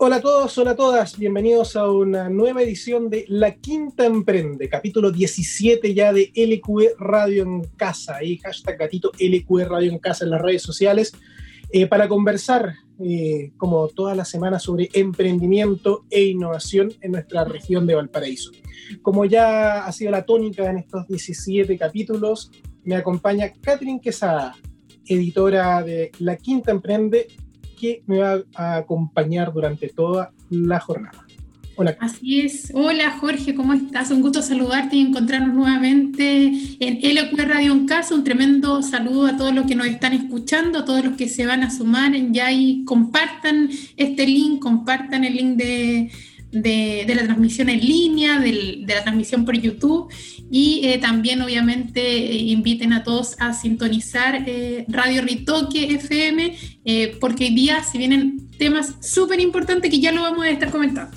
Hola a todos, hola a todas, bienvenidos a una nueva edición de La Quinta Emprende, capítulo 17 ya de LQE Radio en Casa, y hashtag gatito LQE Radio en Casa en las redes sociales, eh, para conversar, eh, como toda la semana, sobre emprendimiento e innovación en nuestra región de Valparaíso. Como ya ha sido la tónica en estos 17 capítulos, me acompaña Catherine Quesada, editora de La Quinta Emprende que me va a acompañar durante toda la jornada. Hola. Así es. Hola Jorge, ¿cómo estás? Un gusto saludarte y encontrarnos nuevamente en LQ Radio en Casa. Un tremendo saludo a todos los que nos están escuchando, a todos los que se van a sumar ya y compartan este link, compartan el link de, de, la transmisión en línea, de la transmisión por YouTube. Y eh, también obviamente eh, inviten a todos a sintonizar eh, Radio Ritoque FM porque hoy día se vienen temas súper importantes que ya lo vamos a estar comentando.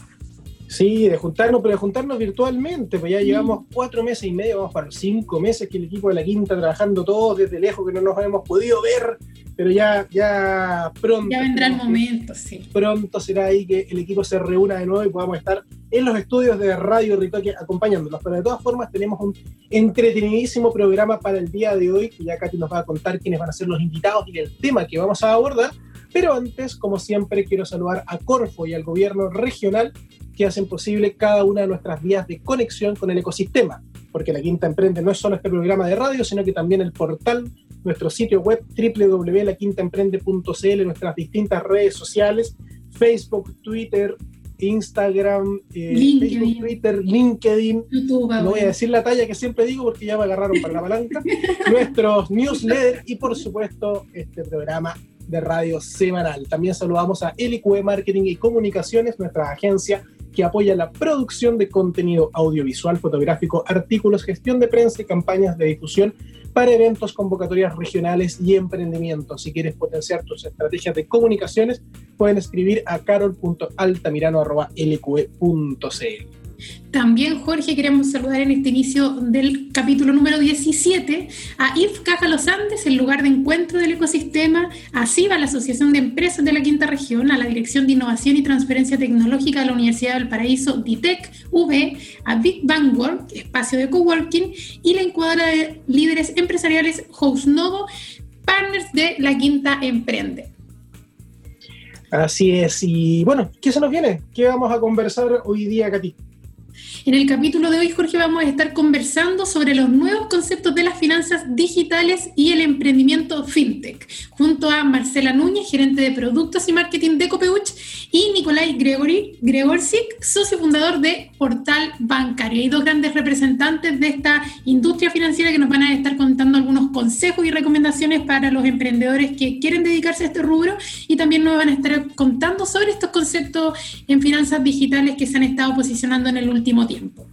Sí, de juntarnos, pero de juntarnos virtualmente, pues ya llevamos cuatro meses y medio, vamos para cinco meses que el equipo de la Quinta trabajando todos desde lejos, que no nos hemos podido ver, pero ya, ya pronto. Ya vendrá el momento, sí. Pronto será ahí que el equipo se reúna de nuevo y podamos estar en los estudios de Radio Ritoque acompañándolos. Pero de todas formas tenemos un entretenidísimo programa para el día de hoy, que ya Katy nos va a contar quiénes van a ser los invitados y el tema que vamos a abordar. Pero antes, como siempre, quiero saludar a Corfo y al gobierno regional que hacen posible cada una de nuestras vías de conexión con el ecosistema, porque la Quinta Emprende no es solo este programa de radio, sino que también el portal, nuestro sitio web www.laquintaemprende.cl, nuestras distintas redes sociales, Facebook, Twitter, Instagram, eh, Facebook, Twitter, LinkedIn. no voy a decir la talla que siempre digo porque ya me agarraron para la palanca. nuestros newsletters y por supuesto este programa de radio semanal. También saludamos a LQE Marketing y Comunicaciones, nuestra agencia que apoya la producción de contenido audiovisual, fotográfico, artículos, gestión de prensa y campañas de difusión para eventos, convocatorias regionales y emprendimientos. Si quieres potenciar tus estrategias de comunicaciones, pueden escribir a carol.altamirano.lqe.cl. También, Jorge, queremos saludar en este inicio del capítulo número 17 a IF Caja Los Andes, el lugar de encuentro del ecosistema, a CIVA, la Asociación de Empresas de la Quinta Región, a la Dirección de Innovación y Transferencia Tecnológica de la Universidad del Paraíso, DITEC, V, a Big Bang Work, espacio de coworking, y la incubadora de líderes empresariales House Novo, partners de la Quinta Emprende. Así es, y bueno, ¿qué se nos viene? ¿Qué vamos a conversar hoy día, Katy? En el capítulo de hoy, Jorge, vamos a estar conversando sobre los nuevos conceptos de las finanzas digitales y el emprendimiento fintech, junto a Marcela Núñez, gerente de productos y marketing de Copeuch, y Nicolai Gregory, Gregorczyk, socio fundador de Portal Bancario. Hay dos grandes representantes de esta industria financiera que nos van a estar contando algunos consejos y recomendaciones para los emprendedores que quieren dedicarse a este rubro y también nos van a estar contando sobre estos conceptos en finanzas digitales que se han estado posicionando en el último tiempo.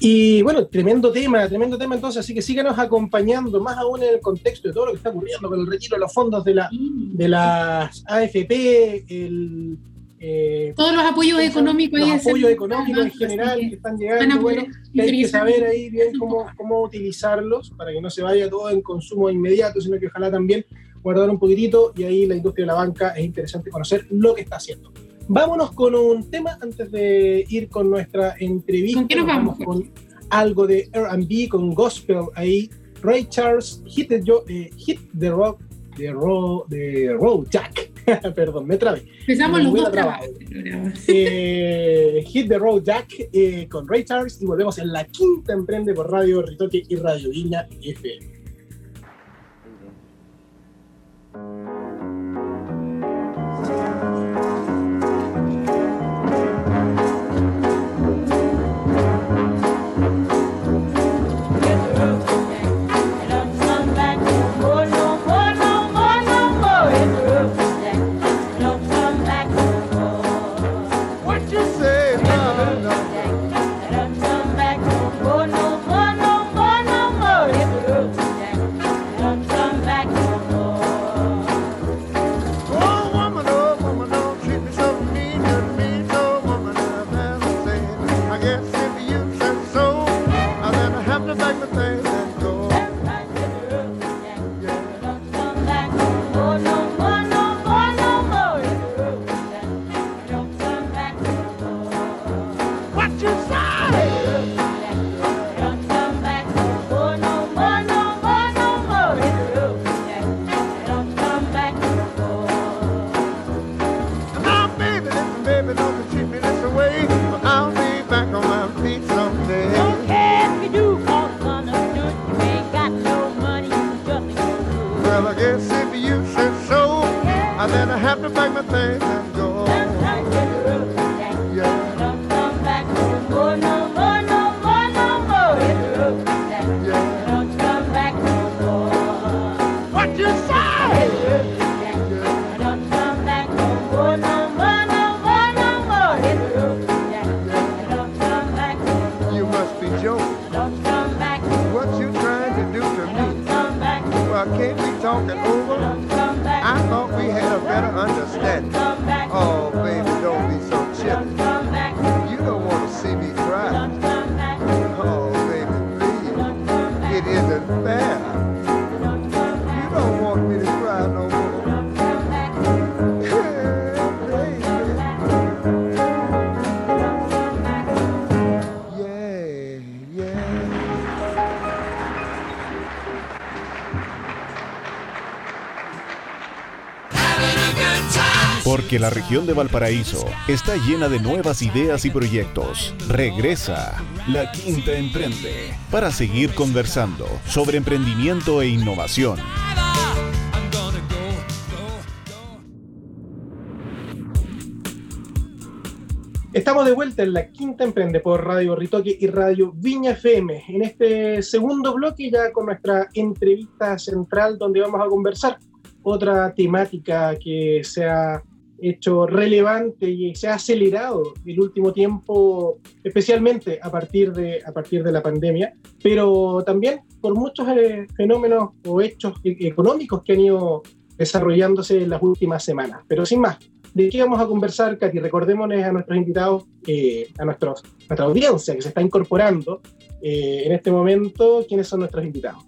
Y bueno, tremendo tema, tremendo tema entonces, así que síganos acompañando, más aún en el contexto de todo lo que está ocurriendo con el retiro de los fondos de, la, de las AFP, el, eh, todos los apoyos económicos. Los apoyos económicos en general que están llegando, bueno, hay que saber ahí bien cómo, cómo utilizarlos para que no se vaya todo en consumo inmediato, sino que ojalá también guardar un poquitito y ahí la industria de la banca es interesante conocer lo que está haciendo. Vámonos con un tema antes de ir con nuestra entrevista. ¿Con qué nos vamos? con algo de RB, con gospel ahí. Ray Charles, Hit the, eh, hit the Rock, the, road, the Road Jack. Perdón, me trabé. Empezamos los dos trabajos. Eh, hit the Road Jack eh, con Ray Charles y volvemos en la quinta emprende por Radio Ritoque y Radio Viña FM. Porque la región de Valparaíso está llena de nuevas ideas y proyectos. Regresa La Quinta Emprende para seguir conversando sobre emprendimiento e innovación. Estamos de vuelta en la quinta emprende por Radio Ritoque y Radio Viña FM. En este segundo bloque ya con nuestra entrevista central donde vamos a conversar otra temática que se ha hecho relevante y se ha acelerado el último tiempo, especialmente a partir de, a partir de la pandemia, pero también por muchos eh, fenómenos o hechos e-, económicos que han ido desarrollándose en las últimas semanas. Pero sin más, ¿De qué vamos a conversar, Katy? Recordémonos a nuestros invitados, eh, a nuestra audiencia que se está incorporando eh, en este momento, quiénes son nuestros invitados.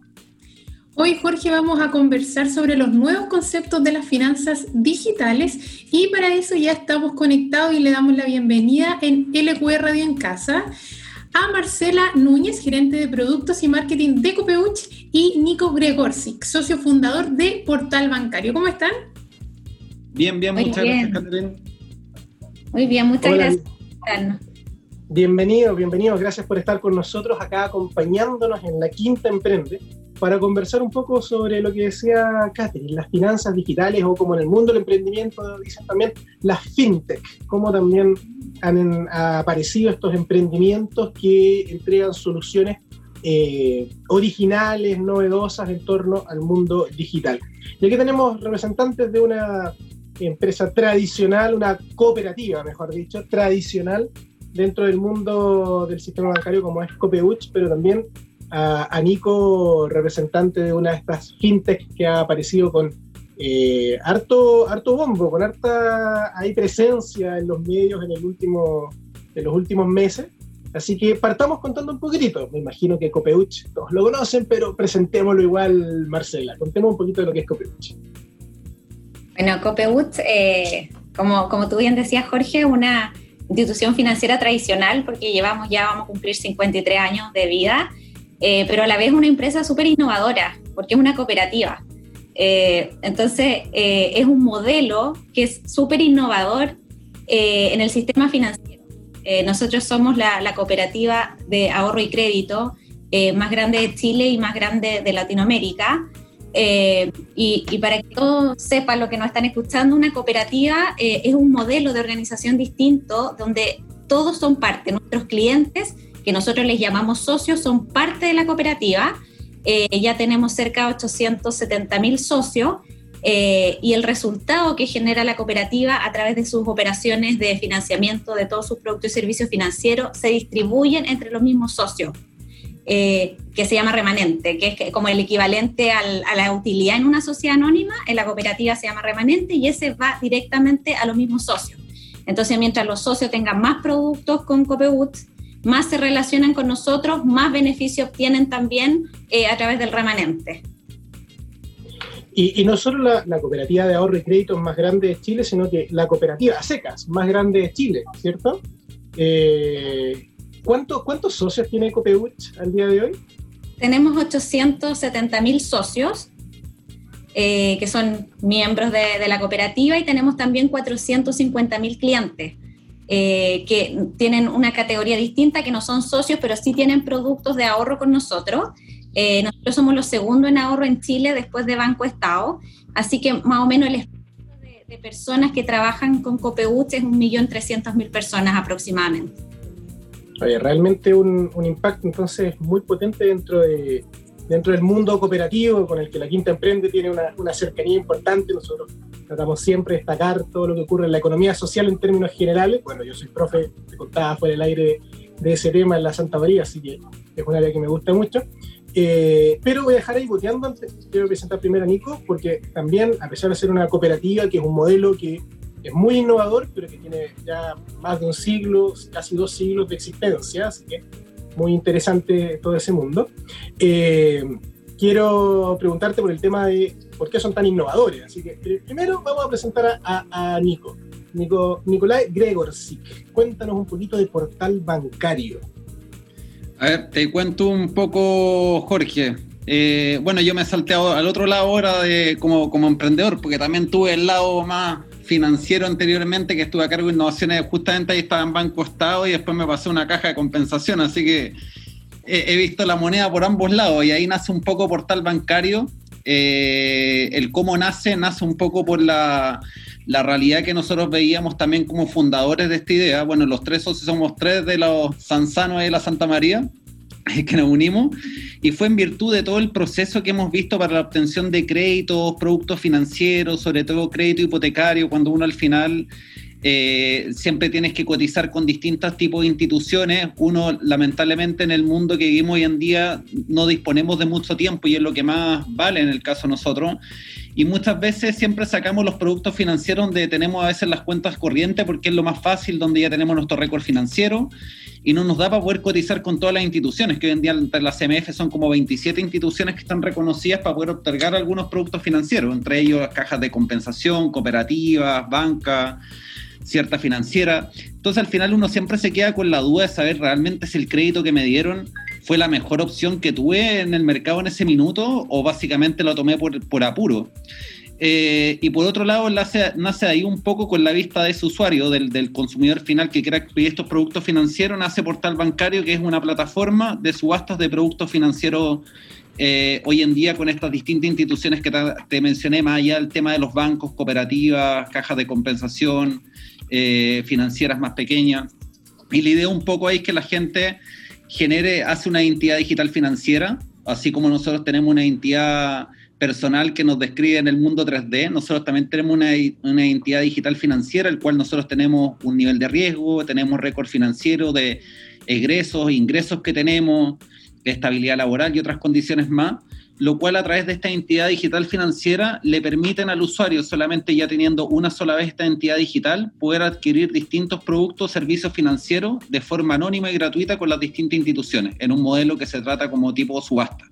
Hoy, Jorge, vamos a conversar sobre los nuevos conceptos de las finanzas digitales y para eso ya estamos conectados y le damos la bienvenida en LQR Radio en Casa a Marcela Núñez, gerente de productos y marketing de Copeuch, y Nico Gregorczyk, socio fundador de Portal Bancario. ¿Cómo están? Bien, bien, muchas gracias, Catherine. Muy bien, muchas gracias Bienvenido, bienvenido, gracias por estar con nosotros acá acompañándonos en la Quinta Emprende para conversar un poco sobre lo que decía Catherine, las finanzas digitales o como en el mundo del emprendimiento dicen también las fintech, cómo también han aparecido estos emprendimientos que entregan soluciones eh, originales, novedosas en torno al mundo digital. Y aquí tenemos representantes de una empresa tradicional, una cooperativa, mejor dicho, tradicional dentro del mundo del sistema bancario como es Copeuch, pero también a, Nico, representante de una de estas fintech que ha aparecido con eh, harto, harto bombo, con harta hay presencia en los medios en, el último, en los últimos meses. Así que partamos contando un poquitito. Me imagino que Copeuch todos lo conocen, pero presentémoslo igual, Marcela. Contemos un poquito de lo que es Copeuch. Bueno, Copehut, eh, como, como tú bien decías, Jorge, una institución financiera tradicional, porque llevamos ya, vamos a cumplir 53 años de vida, eh, pero a la vez una empresa súper innovadora, porque es una cooperativa. Eh, entonces, es un modelo que es súper innovador en el sistema financiero. nosotros somos la, la, cooperativa de ahorro y crédito más grande de Chile y más grande de Latinoamérica. Eh, y, para que todos sepan lo que nos están escuchando, una cooperativa eh, es un modelo de organización distinto donde todos son parte. Nuestros clientes, que nosotros les llamamos socios, son parte de la cooperativa. Eh, ya tenemos cerca de 870 mil socios y el resultado que genera la cooperativa a través de sus operaciones de financiamiento de todos sus productos y servicios financieros se distribuyen entre los mismos socios. Eh, que se llama remanente, que es como el equivalente a la utilidad en una sociedad anónima, en la cooperativa se llama remanente y ese va directamente a los mismos socios. Entonces, mientras los socios tengan más productos con Copewood, más se relacionan con nosotros, más beneficios obtienen también eh, a través del remanente. Y, no solo la, cooperativa de ahorro y crédito más grande de Chile, sino que la cooperativa secas más grande de Chile, ¿cierto? Eh, ¿Cuántos socios tiene Copeuch al día de hoy? Tenemos 870 mil socios eh, que son miembros de, la cooperativa y tenemos también 450 mil clientes eh, que tienen una categoría distinta, que no son socios, pero sí tienen productos de ahorro con nosotros. Eh, nosotros somos los segundos en ahorro en Chile después de Banco Estado, así que más o menos el de, de personas que trabajan con Copeuch es 1.300.000 personas aproximadamente. Oye, realmente un, impacto entonces muy potente dentro, de, dentro del mundo cooperativo con el que la Quinta Emprende tiene una, cercanía importante. Nosotros tratamos siempre de destacar todo lo que ocurre en la economía social en términos generales. Bueno, yo soy profe, te contaba fuera del aire de ese tema en la Santa María, así que es un área que me gusta mucho. Eh, pero voy a dejar ahí boteando antes, quiero presentar primero a Nico, porque también, a pesar de ser una cooperativa, que es un modelo que es muy innovador, pero que tiene ya más de un siglo, casi dos siglos de existencia, así que muy interesante todo ese mundo. Eh, quiero preguntarte por el tema de por qué son tan innovadores. Así que primero vamos a presentar a, Nico. Nico. Nicolai Gregorczyk, cuéntanos un poquito de portal bancario. A ver, te cuento un poco, Jorge. Eh, bueno, yo me salteado al otro lado ahora de, como, como emprendedor, porque también tuve el lado más financiero anteriormente que estuve a cargo de innovaciones, justamente ahí estaba en Banco Estado y después me pasó una caja de compensación, así que he, visto la moneda por ambos lados y ahí nace un poco portal bancario. Eh, el cómo nace, nace un poco por la, la realidad que nosotros veíamos también como fundadores de esta idea. Bueno, los tres socios somos tres de los Sanzanos y de la Santa María que nos unimos y fue en virtud de todo el proceso que hemos visto para la obtención de créditos, productos financieros, sobre todo crédito hipotecario, cuando uno al final eh, siempre tienes que cotizar con distintos tipos de instituciones. Uno, lamentablemente, en el mundo que vivimos hoy en día, no disponemos de mucho tiempo y es lo que más vale en el caso de nosotros. Y muchas veces siempre sacamos los productos financieros donde tenemos a veces las cuentas corrientes porque es lo más fácil, donde ya tenemos nuestro récord financiero y no nos da para poder cotizar con todas las instituciones, que hoy en día entre las CMF son como 27 instituciones que están reconocidas para poder otorgar algunos productos financieros, entre ellos cajas de compensación, cooperativas, bancas, cierta financiera. Entonces al final uno siempre se queda con la duda de saber realmente si el crédito que me dieron fue la mejor opción que tuve en el mercado en ese minuto o básicamente lo tomé por, por apuro. Eh, y por otro lado, nace, nace, ahí un poco con la vista de ese usuario, del, consumidor final que quiera pedir estos productos financieros, nace Portal Bancario, que es una plataforma de subastas de productos financieros eh, hoy en día con estas distintas instituciones que te, mencioné, más allá del tema de los bancos, cooperativas, cajas de compensación, eh, financieras más pequeñas. Y la idea un poco ahí es que la gente genere, hace una identidad digital financiera, así como nosotros tenemos una identidad personal que nos describe en el mundo 3D, nosotros también tenemos una, una identidad digital financiera, el cual nosotros tenemos un nivel de riesgo, tenemos récord financiero de egresos, ingresos que tenemos, estabilidad laboral y otras condiciones más, lo cual a través de esta entidad digital financiera le permiten al usuario, solamente ya teniendo una sola vez esta entidad digital, poder adquirir distintos productos o servicios financieros de forma anónima y gratuita con las distintas instituciones, en un modelo que se trata como tipo subasta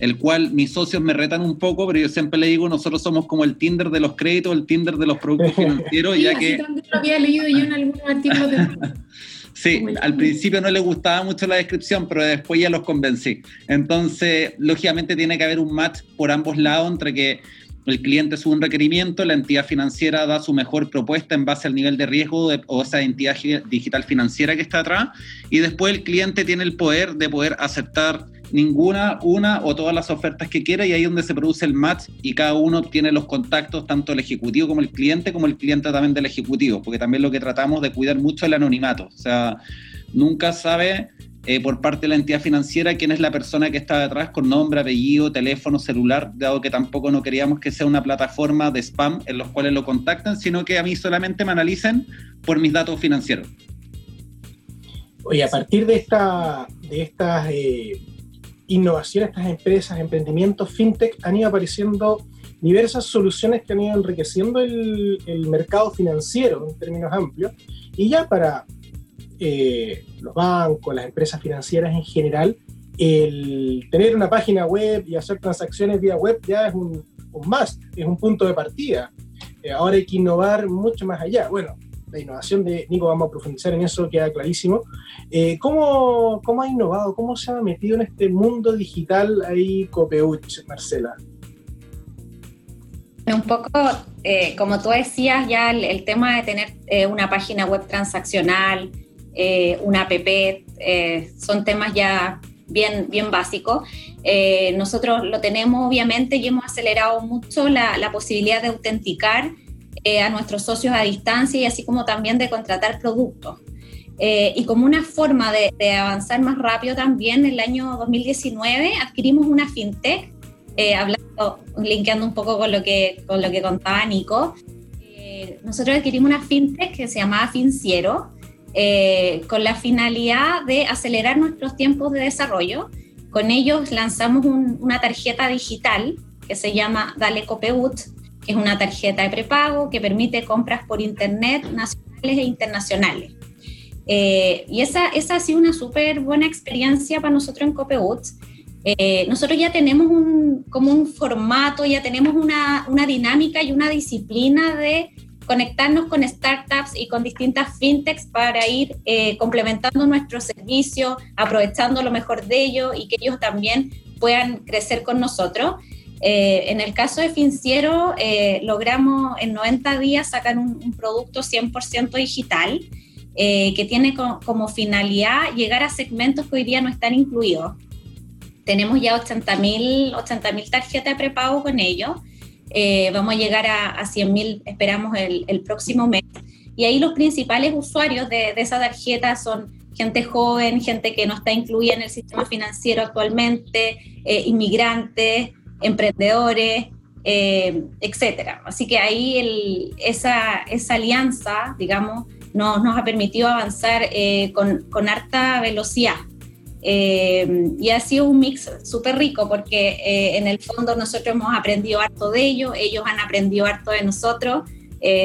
el cual mis socios me retan un poco, pero yo siempre le digo, nosotros somos como el Tinder de los créditos, el Tinder de los productos financieros, ya que... También lo había leído yo en algunos artículos de... Sí, al principio no le gustaba mucho la descripción, pero después ya los convencí. Entonces, lógicamente tiene que haber un match por ambos lados entre que el cliente sube un requerimiento, la entidad financiera da su mejor propuesta en base al nivel de riesgo de, o esa entidad digital financiera que está atrás, y después el cliente tiene el poder de poder aceptar ninguna, una o todas las ofertas que quiera y ahí es donde se produce el match y cada uno tiene los contactos, tanto el ejecutivo como el cliente, como el cliente también del ejecutivo, porque también lo que tratamos de cuidar mucho es el anonimato, o sea, nunca sabe eh, por parte de la entidad financiera quién es la persona que está detrás con nombre, apellido, teléfono, celular, dado que tampoco no queríamos que sea una plataforma de spam en los cuales lo contactan, sino que a mí solamente me analicen por mis datos financieros. Oye, a partir de, esta, de estas eh, innovación, estas empresas, emprendimientos, fintech, han ido apareciendo diversas soluciones que han ido enriqueciendo el, mercado financiero en términos amplios. Y ya para eh, los bancos, las empresas financieras en general, el tener una página web y hacer transacciones vía web ya es un, must, es un punto de partida. Eh, ahora hay que innovar mucho más allá. Bueno, la innovación de Nico, vamos a profundizar en eso, queda clarísimo. Eh, ¿cómo, ¿cómo, ha innovado? ¿Cómo se ha metido en este mundo digital ahí Copeuch, Marcela? Un poco, eh, como tú decías, ya el, tema de tener eh, una página web transaccional, una app, son temas ya bien, bien básicos. nosotros lo tenemos obviamente y hemos acelerado mucho la, la posibilidad de autenticar eh, a nuestros socios a distancia y así como también de contratar productos. Eh, y como una forma de, avanzar más rápido también, en el año 2019 adquirimos una fintech, eh, hablando, linkeando un poco con lo que, con lo que contaba Nico. nosotros adquirimos una fintech que se llamaba Finciero, con la finalidad de acelerar nuestros tiempos de desarrollo. Con ellos lanzamos una tarjeta digital que se llama Dale Copeut, es una tarjeta de prepago que permite compras por internet nacionales e internacionales. Eh, y esa, esa ha sido una súper buena experiencia para nosotros en Copeuts. Eh, nosotros ya tenemos un, como un formato, ya tenemos una, una dinámica y una disciplina de conectarnos con startups y con distintas fintechs para ir eh, complementando nuestro servicio, aprovechando lo mejor de ellos y que ellos también puedan crecer con nosotros. Eh, en el caso de Finciero, eh, logramos en 90 días sacar un, producto 100% digital eh, que tiene como finalidad llegar a segmentos que hoy día no están incluidos. Tenemos ya 80.000 80 tarjetas de prepago con ellos. vamos a llegar a, a 100.000, esperamos, el, el, próximo mes. Y ahí los principales usuarios de, de esa tarjeta son gente joven, gente que no está incluida en el sistema financiero actualmente, inmigrantes, emprendedores, eh, etcétera. Así que ahí esa, alianza, digamos, nos, nos ha permitido avanzar eh, con, harta velocidad. Eh, y ha sido un mix súper rico porque en el fondo nosotros hemos aprendido harto de ellos, ellos han aprendido harto de nosotros.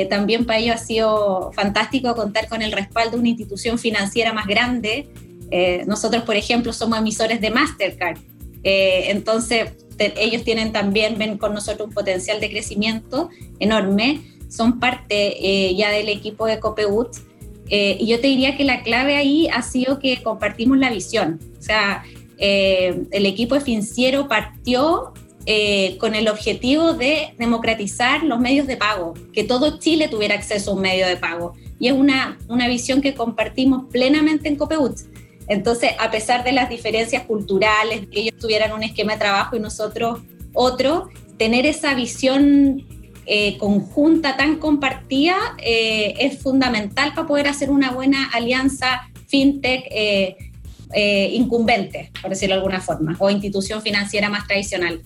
también para ellos ha sido fantástico contar con el respaldo de una institución financiera más grande. nosotros, por ejemplo, somos emisores de Mastercard. entonces, ellos tienen también, ven con nosotros un potencial de crecimiento enorme, son parte eh, ya del equipo de Copeut. Eh, y yo te diría que la clave ahí ha sido que compartimos la visión. O sea, eh, el equipo Financiero partió con el objetivo de democratizar los medios de pago, que todo Chile tuviera acceso a un medio de pago. Y es una, una visión que compartimos plenamente en Copeut. Entonces, a pesar de las diferencias culturales, que ellos tuvieran un esquema de trabajo y nosotros otro, tener esa visión eh, conjunta tan compartida eh, es fundamental para poder hacer una buena alianza fintech eh, incumbente, por decirlo de alguna forma, o institución financiera más tradicional.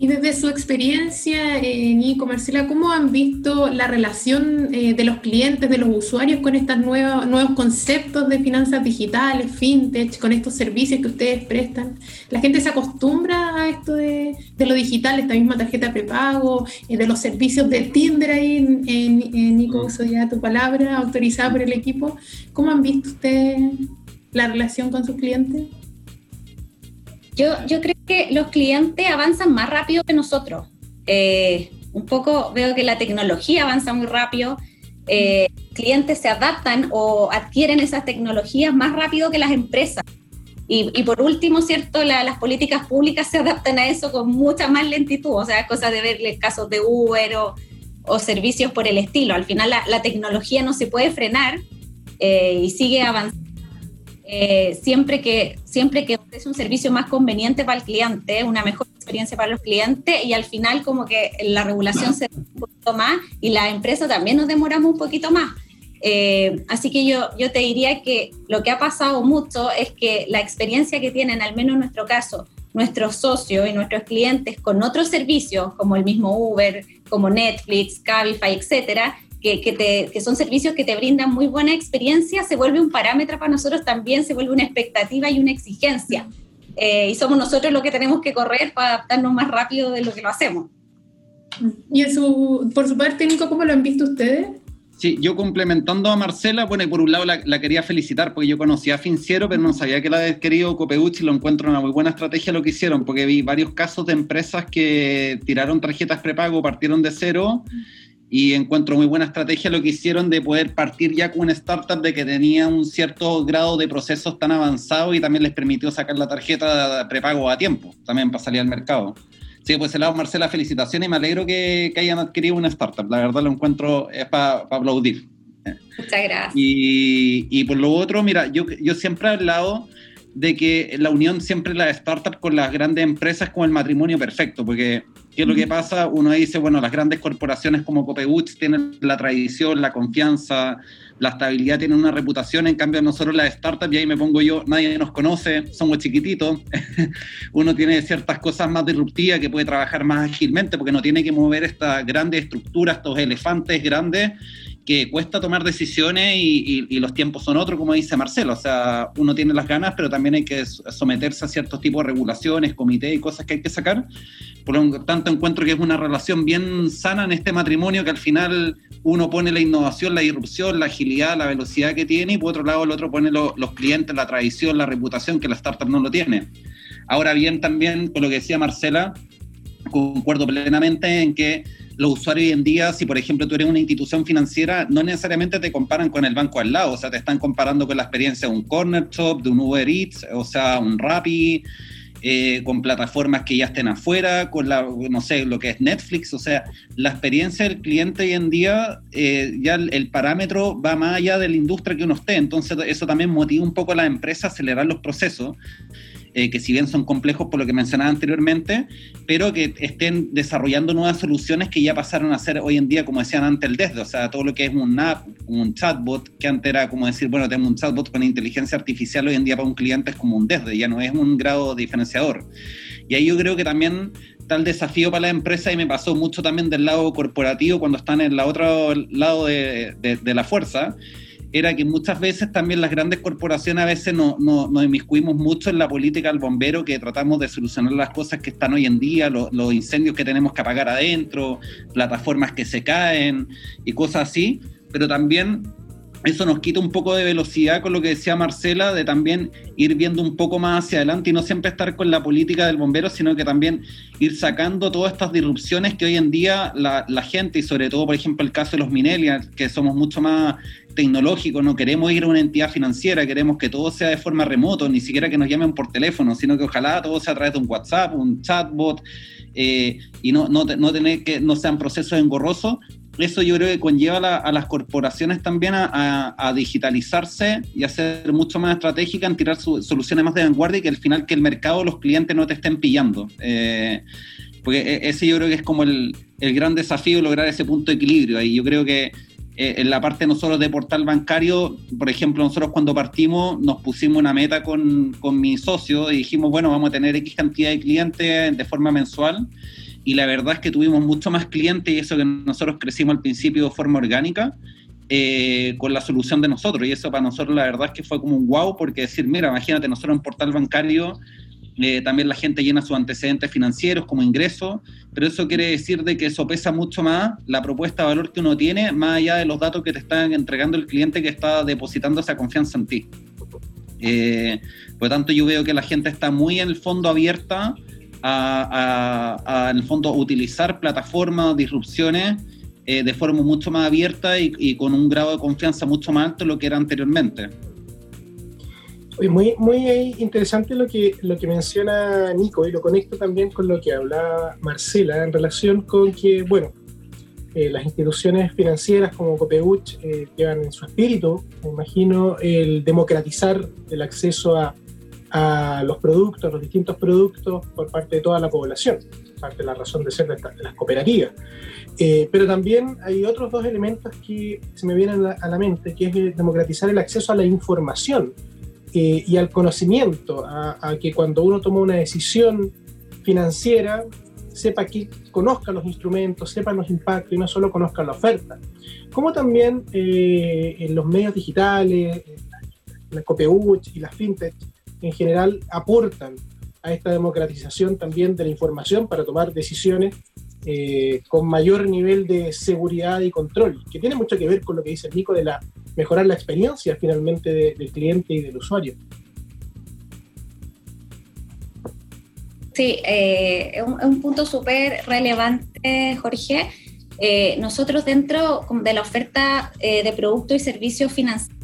Y desde su experiencia, eh, Nico, Marcela, ¿cómo han visto la relación eh, de los clientes, de los usuarios con estos nuevos, conceptos de finanzas digitales, fintech, con estos servicios que ustedes prestan? ¿La gente se acostumbra a esto de, lo digital, esta misma tarjeta prepago, eh, de los servicios de Tinder ahí, Nico, uso ya tu palabra, autorizada por el equipo? ¿Cómo han visto ustedes la relación con sus clientes? Yo, yo creo que los clientes avanzan más rápido que nosotros. Eh, un poco veo que la tecnología avanza muy rápido. Eh, clientes se adaptan o adquieren esas tecnologías más rápido que las empresas. Y, por último, ¿cierto? las políticas públicas se adaptan a eso con mucha más lentitud. O sea, cosa de ver casos de Uber o, o, servicios por el estilo. Al final la, la tecnología no se puede frenar eh, y sigue avanzando eh, siempre, que, siempre que es un servicio más conveniente para el cliente, una mejor experiencia para los clientes y al final como que la regulación se demora un poquito más y la empresa también nos demoramos un poquito más. Eh, así que yo, yo te diría que lo que ha pasado mucho es que la experiencia que tienen, al menos en nuestro caso, nuestros socios y nuestros clientes con otros servicios como el mismo Uber, como Netflix, Cabify, etcétera, que, son servicios que te brindan muy buena experiencia, se vuelve un parámetro para nosotros también, se vuelve una expectativa y una exigencia. Eh, y somos nosotros los que tenemos que correr para adaptarnos más rápido de lo que lo hacemos. Y su, por su parte, Nico, ¿cómo lo han visto ustedes? Sí, yo complementando a Marcela, bueno, y por un lado la, quería felicitar porque yo conocía a Finciero, pero no sabía que la había querido Copeuchi, lo encuentro una muy buena estrategia lo que hicieron, porque vi varios casos de empresas que tiraron tarjetas prepago, partieron de cero y encuentro muy buena estrategia lo que hicieron de poder partir ya con una startup de que tenía un cierto grado de procesos tan avanzados y también les permitió sacar la tarjeta de prepago a tiempo, también para salir al mercado. Sí, pues el lado, Marcela, felicitaciones y me alegro que, que hayan adquirido una startup. La verdad lo encuentro, es para aplaudir. Muchas gracias. Y, y, por lo otro, mira, yo, yo siempre he hablado de que la unión siempre la startup con las grandes empresas como el matrimonio perfecto, porque ¿qué es lo que pasa? Uno dice, bueno, las grandes corporaciones como Copegutz tienen la tradición, la confianza, la estabilidad, tienen una reputación, en cambio nosotros las startups, y ahí me pongo yo, nadie nos conoce, somos chiquititos, uno tiene ciertas cosas más disruptivas que puede trabajar más ágilmente porque no tiene que mover estas grandes estructuras, estos elefantes grandes que cuesta tomar decisiones y, los tiempos son otros, como dice Marcelo. O sea, uno tiene las ganas, pero también hay que someterse a ciertos tipos de regulaciones, comités y cosas que hay que sacar. Por lo tanto, encuentro que es una relación bien sana en este matrimonio que al final uno pone la innovación, la disrupción, la agilidad, la velocidad que tiene y por otro lado el otro pone los clientes, la tradición, la reputación que la startup no lo tiene. Ahora bien, también con lo que decía Marcela, concuerdo plenamente en que los usuarios hoy en día, si por ejemplo tú eres una institución financiera, no necesariamente te comparan con el banco al lado, o sea, te están comparando con la experiencia de un corner shop, de un Uber Eats, o sea, un Rappi, eh, con plataformas que ya estén afuera, con la, no sé, lo que es Netflix, o sea, la experiencia del cliente hoy en día, eh, ya el, parámetro va más allá de la industria que uno esté, entonces eso también motiva un poco a la empresa a acelerar los procesos eh, que si bien son complejos por lo que mencionaba anteriormente, pero que estén desarrollando nuevas soluciones que ya pasaron a ser hoy en día, como decían antes, el desde, o sea, todo lo que es un app, un chatbot, que antes era como decir, bueno, tengo un chatbot con inteligencia artificial, hoy en día para un cliente es como un desde, ya no es un grado diferenciador. Y ahí yo creo que también el desafío para la empresa y me pasó mucho también del lado corporativo cuando están en el otro lado de la fuerza, era que muchas veces también las grandes corporaciones a veces no, no, nos inmiscuimos mucho en la política del bombero, que tratamos de solucionar las cosas que están hoy en día, los incendios que tenemos que apagar adentro, plataformas que se caen y cosas así, pero también eso nos quita un poco de velocidad con lo que decía Marcela, de también ir viendo un poco más hacia adelante y no siempre estar con la política del bombero, sino que también ir sacando todas estas disrupciones que hoy en día la, gente, y sobre todo, por ejemplo, el caso de los Minelians, que somos mucho más tecnológicos, no queremos ir a una entidad financiera, queremos que todo sea de forma remoto, ni siquiera que nos llamen por teléfono, sino que ojalá todo sea a través de un WhatsApp, un chatbot, eh, y no, no, no tener que no sean procesos engorrosos, eso yo creo que conlleva a las corporaciones también a, digitalizarse y a ser mucho más estratégica en tirar soluciones más de vanguardia y que al final que el mercado, los clientes no te estén pillando. Eh, porque e, ese yo creo que es como el, gran desafío lograr ese punto de equilibrio. Y yo creo que eh, en la parte nosotros de portal bancario, por ejemplo, nosotros cuando partimos nos pusimos una meta con, con mi socio y dijimos, bueno, vamos a tener X cantidad de clientes de forma mensual y la verdad es que tuvimos mucho más clientes y eso que nosotros crecimos al principio de forma orgánica eh, con la solución de nosotros y eso para nosotros la verdad es que fue como un wow porque decir, mira, imagínate, nosotros en portal bancario eh, también la gente llena sus antecedentes financieros como ingreso, pero eso quiere decir de que eso pesa mucho más la propuesta de valor que uno tiene, más allá de los datos que te está entregando el cliente que está depositando esa confianza en ti. Eh, por lo tanto, yo veo que la gente está muy en el fondo abierta a, en el fondo, utilizar plataformas, disrupciones eh, de forma mucho más abierta y, con un grado de confianza mucho más alto de lo que era anteriormente. Muy, muy interesante lo que, lo que menciona Nico y lo conecto también con lo que hablaba Marcela en relación con que, bueno, eh, las instituciones financieras como Copeuch eh, llevan en su espíritu, me imagino, el democratizar el acceso a, a los productos, los distintos productos por parte de toda la población, parte de la razón de ser de, las cooperativas. Eh, pero también hay otros dos elementos que se me vienen a la mente, que es democratizar el acceso a la información eh, y al conocimiento, a, que cuando uno toma una decisión financiera, sepa que conozca los instrumentos, sepa los impactos y no solo conozca la oferta. Como también eh, en los medios digitales, la COPEUCH y las fintech, en general aportan a esta democratización también de la información para tomar decisiones eh, con mayor nivel de seguridad y control, que tiene mucho que ver con lo que dice Nico de la mejorar la experiencia finalmente del cliente y del usuario. Sí, eh, es, un, punto súper relevante, Jorge. Eh, nosotros dentro de la oferta de productos y servicios financieros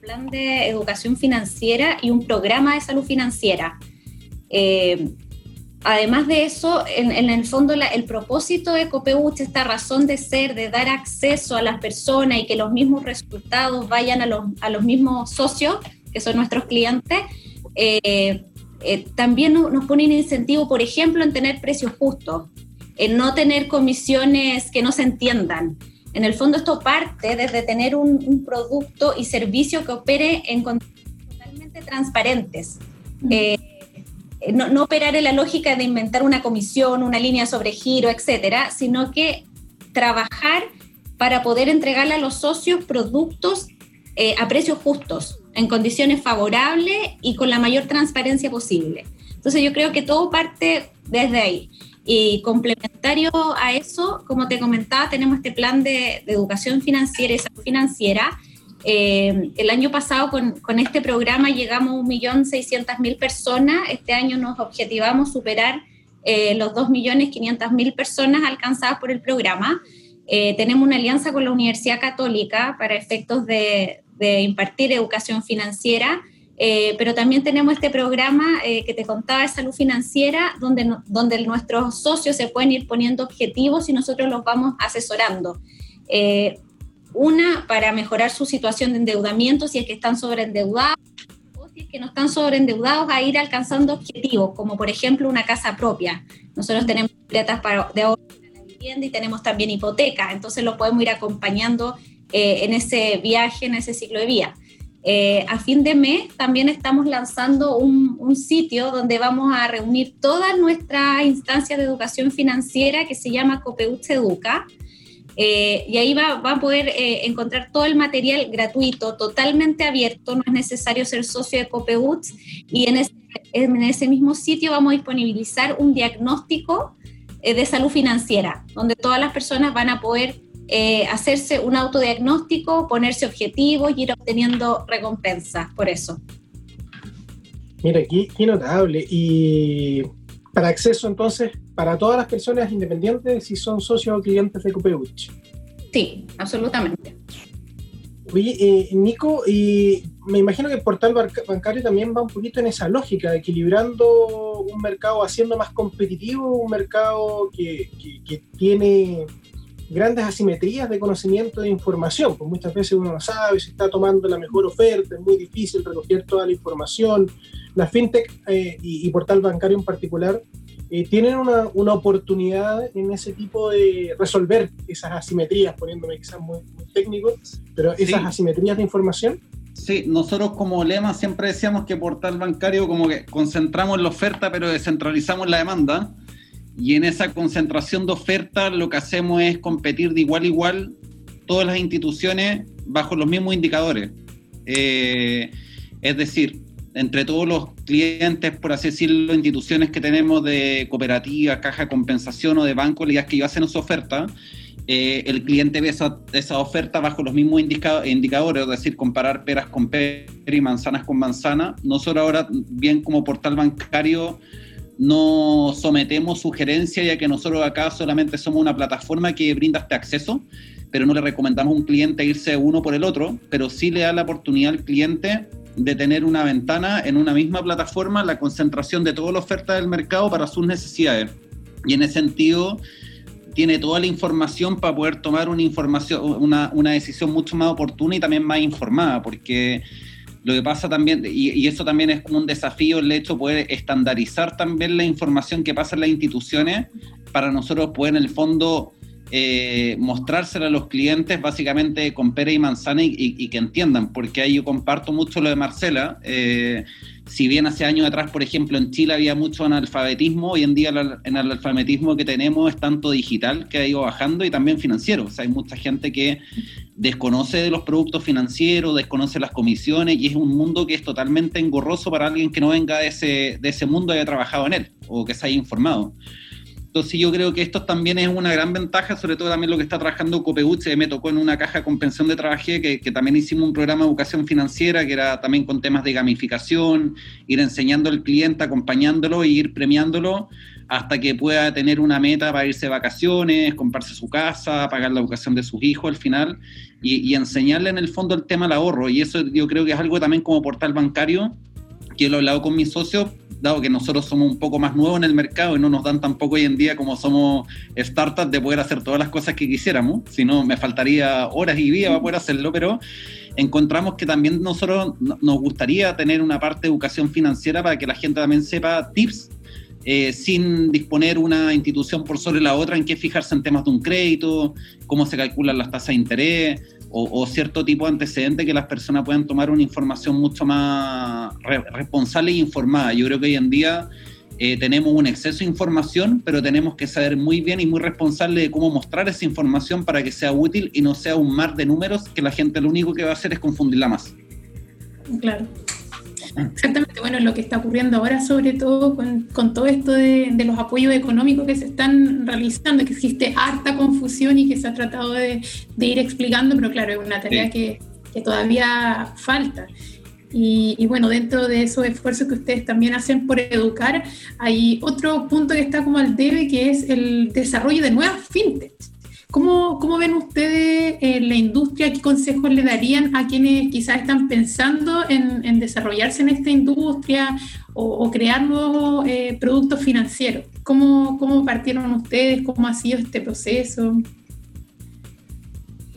plan de educación financiera y un programa de salud financiera. Eh, además de eso, en, el fondo el propósito de Copeuch, esta razón de ser, de dar acceso a las personas y que los mismos resultados vayan a los, a los mismos socios, que son nuestros clientes, eh, eh, también nos pone un incentivo, por ejemplo, en tener precios justos, en no tener comisiones que no se entiendan. En el fondo esto parte desde tener un, producto y servicio que opere en condiciones totalmente transparentes. Eh, no, operar en la lógica de inventar una comisión, una línea sobre giro, etcétera, sino que trabajar para poder entregarle a los socios productos eh, a precios justos, en condiciones favorables y con la mayor transparencia posible. Entonces yo creo que todo parte desde ahí. Y complementario a eso, como te comentaba, tenemos este plan de, educación financiera y salud financiera. Eh, el año pasado con, este programa llegamos a 1.600.000 personas. Este año nos objetivamos superar eh, los 2.500.000 personas alcanzadas por el programa. Eh, tenemos una alianza con la Universidad Católica para efectos de impartir educación financiera eh, pero también tenemos este programa eh, que te contaba de salud financiera, donde, donde nuestros socios se pueden ir poniendo objetivos y nosotros los vamos asesorando. Eh, una, para mejorar su situación de endeudamiento, si es que están sobreendeudados, o si es que no están sobreendeudados, a ir alcanzando objetivos, como por ejemplo una casa propia. Nosotros tenemos letras para, de ahorro la vivienda y tenemos también hipoteca, entonces lo podemos ir acompañando en ese viaje, en ese ciclo de vida. Eh, a fin de mes también estamos lanzando un, sitio donde vamos a reunir todas nuestras instancias de educación financiera que se llama Copeuch Educa. Eh, y ahí va, a poder eh, encontrar todo el material gratuito, totalmente abierto, no es necesario ser socio de Copeuch. Y en ese, en ese mismo sitio vamos a disponibilizar un diagnóstico de salud financiera, donde todas las personas van a poder eh, hacerse un autodiagnóstico, ponerse objetivos y ir obteniendo recompensas por eso. Mira, qué, qué notable. Y para acceso entonces, para todas las personas independientes, si son socios o clientes de Copeuch. Sí, absolutamente. Oye, eh, Nico, y me imagino que el portal bancario también va un poquito en esa lógica, equilibrando un mercado, haciendo más competitivo un mercado que, que, que tiene grandes asimetrías de conocimiento de información, pues muchas veces uno no sabe si está tomando la mejor oferta, es muy difícil recoger toda la información. La fintech eh, y, portal bancario en particular eh, tienen una, una, oportunidad en ese tipo de resolver esas asimetrías, poniéndome quizás muy, técnico, pero esas asimetrías de información. Sí, nosotros como lema siempre decíamos que portal bancario como que concentramos la oferta pero descentralizamos la demanda y en esa concentración de oferta lo que hacemos es competir de igual a igual todas las instituciones bajo los mismos indicadores. Eh, es decir, entre todos los clientes, por así decirlo, instituciones que tenemos de cooperativa, caja de compensación o de banco, las que hacen su oferta, eh, el cliente ve esa, esa, oferta bajo los mismos indicadores, es decir, comparar peras con peras y manzanas con manzana. Nosotros ahora, bien como portal bancario, no sometemos sugerencias, ya que nosotros acá solamente somos una plataforma que brinda este acceso, pero no le recomendamos a un cliente irse uno por el otro, pero sí le da la oportunidad al cliente de tener una ventana en una misma plataforma, la concentración de toda la oferta del mercado para sus necesidades. Y en ese sentido, tiene toda la información para poder tomar una, información, una, una decisión mucho más oportuna y también más informada, porque lo que pasa también, y, eso también es como un desafío, el hecho de poder estandarizar también la información que pasa en las instituciones para nosotros poder en el fondo eh, mostrársela a los clientes básicamente con pera y manzana y, que entiendan, porque ahí yo comparto mucho lo de Marcela. Eh, si bien hace años atrás, por ejemplo, en Chile había mucho analfabetismo, hoy en día el analfabetismo que tenemos es tanto digital que ha ido bajando y también financiero. O sea, hay mucha gente que desconoce de los productos financieros, desconoce las comisiones y es un mundo que es totalmente engorroso para alguien que no venga de ese, de ese mundo y haya trabajado en él o que se haya informado. Entonces yo creo que esto también es una gran ventaja, sobre todo también lo que está trabajando Copeuche, me tocó en una caja con pensión de trabajé, que, también hicimos un programa de educación financiera, que era también con temas de gamificación, ir enseñando al cliente, acompañándolo e ir premiándolo hasta que pueda tener una meta para irse de vacaciones, comprarse su casa, pagar la educación de sus hijos al final, y, y enseñarle en el fondo el tema del ahorro. Y eso yo creo que es algo también como portal bancario, que lo he hablado con mis socios, dado que nosotros somos un poco más nuevos en el mercado y no nos dan tampoco hoy en día como somos startups de poder hacer todas las cosas que quisiéramos, si no me faltaría horas y días para poder hacerlo, pero encontramos que también nosotros nos gustaría tener una parte de educación financiera para que la gente también sepa tips eh, sin disponer una institución por sobre la otra en qué fijarse en temas de un crédito, cómo se calculan las tasas de interés, o, cierto tipo de antecedente que las personas puedan tomar una información mucho más responsable e informada. Yo creo que hoy en día eh, tenemos un exceso de información, pero tenemos que saber muy bien y muy responsable de cómo mostrar esa información para que sea útil y no sea un mar de números que la gente lo único que va a hacer es confundirla más. Claro. Exactamente, bueno, lo que está ocurriendo ahora, sobre todo con, con todo esto de, de, los apoyos económicos que se están realizando, que existe harta confusión y que se ha tratado de, de ir explicando, pero claro, es una tarea que, que, todavía falta. Y, y, bueno, dentro de esos esfuerzos que ustedes también hacen por educar, hay otro punto que está como al debe, que es el desarrollo de nuevas fintechs ¿Cómo, cómo ven ustedes eh, la industria? ¿Qué consejos le darían a quienes quizás están pensando en, desarrollarse en esta industria o, crear nuevos eh, productos financieros? ¿Cómo, ¿Cómo partieron ustedes? ¿Cómo ha sido este proceso?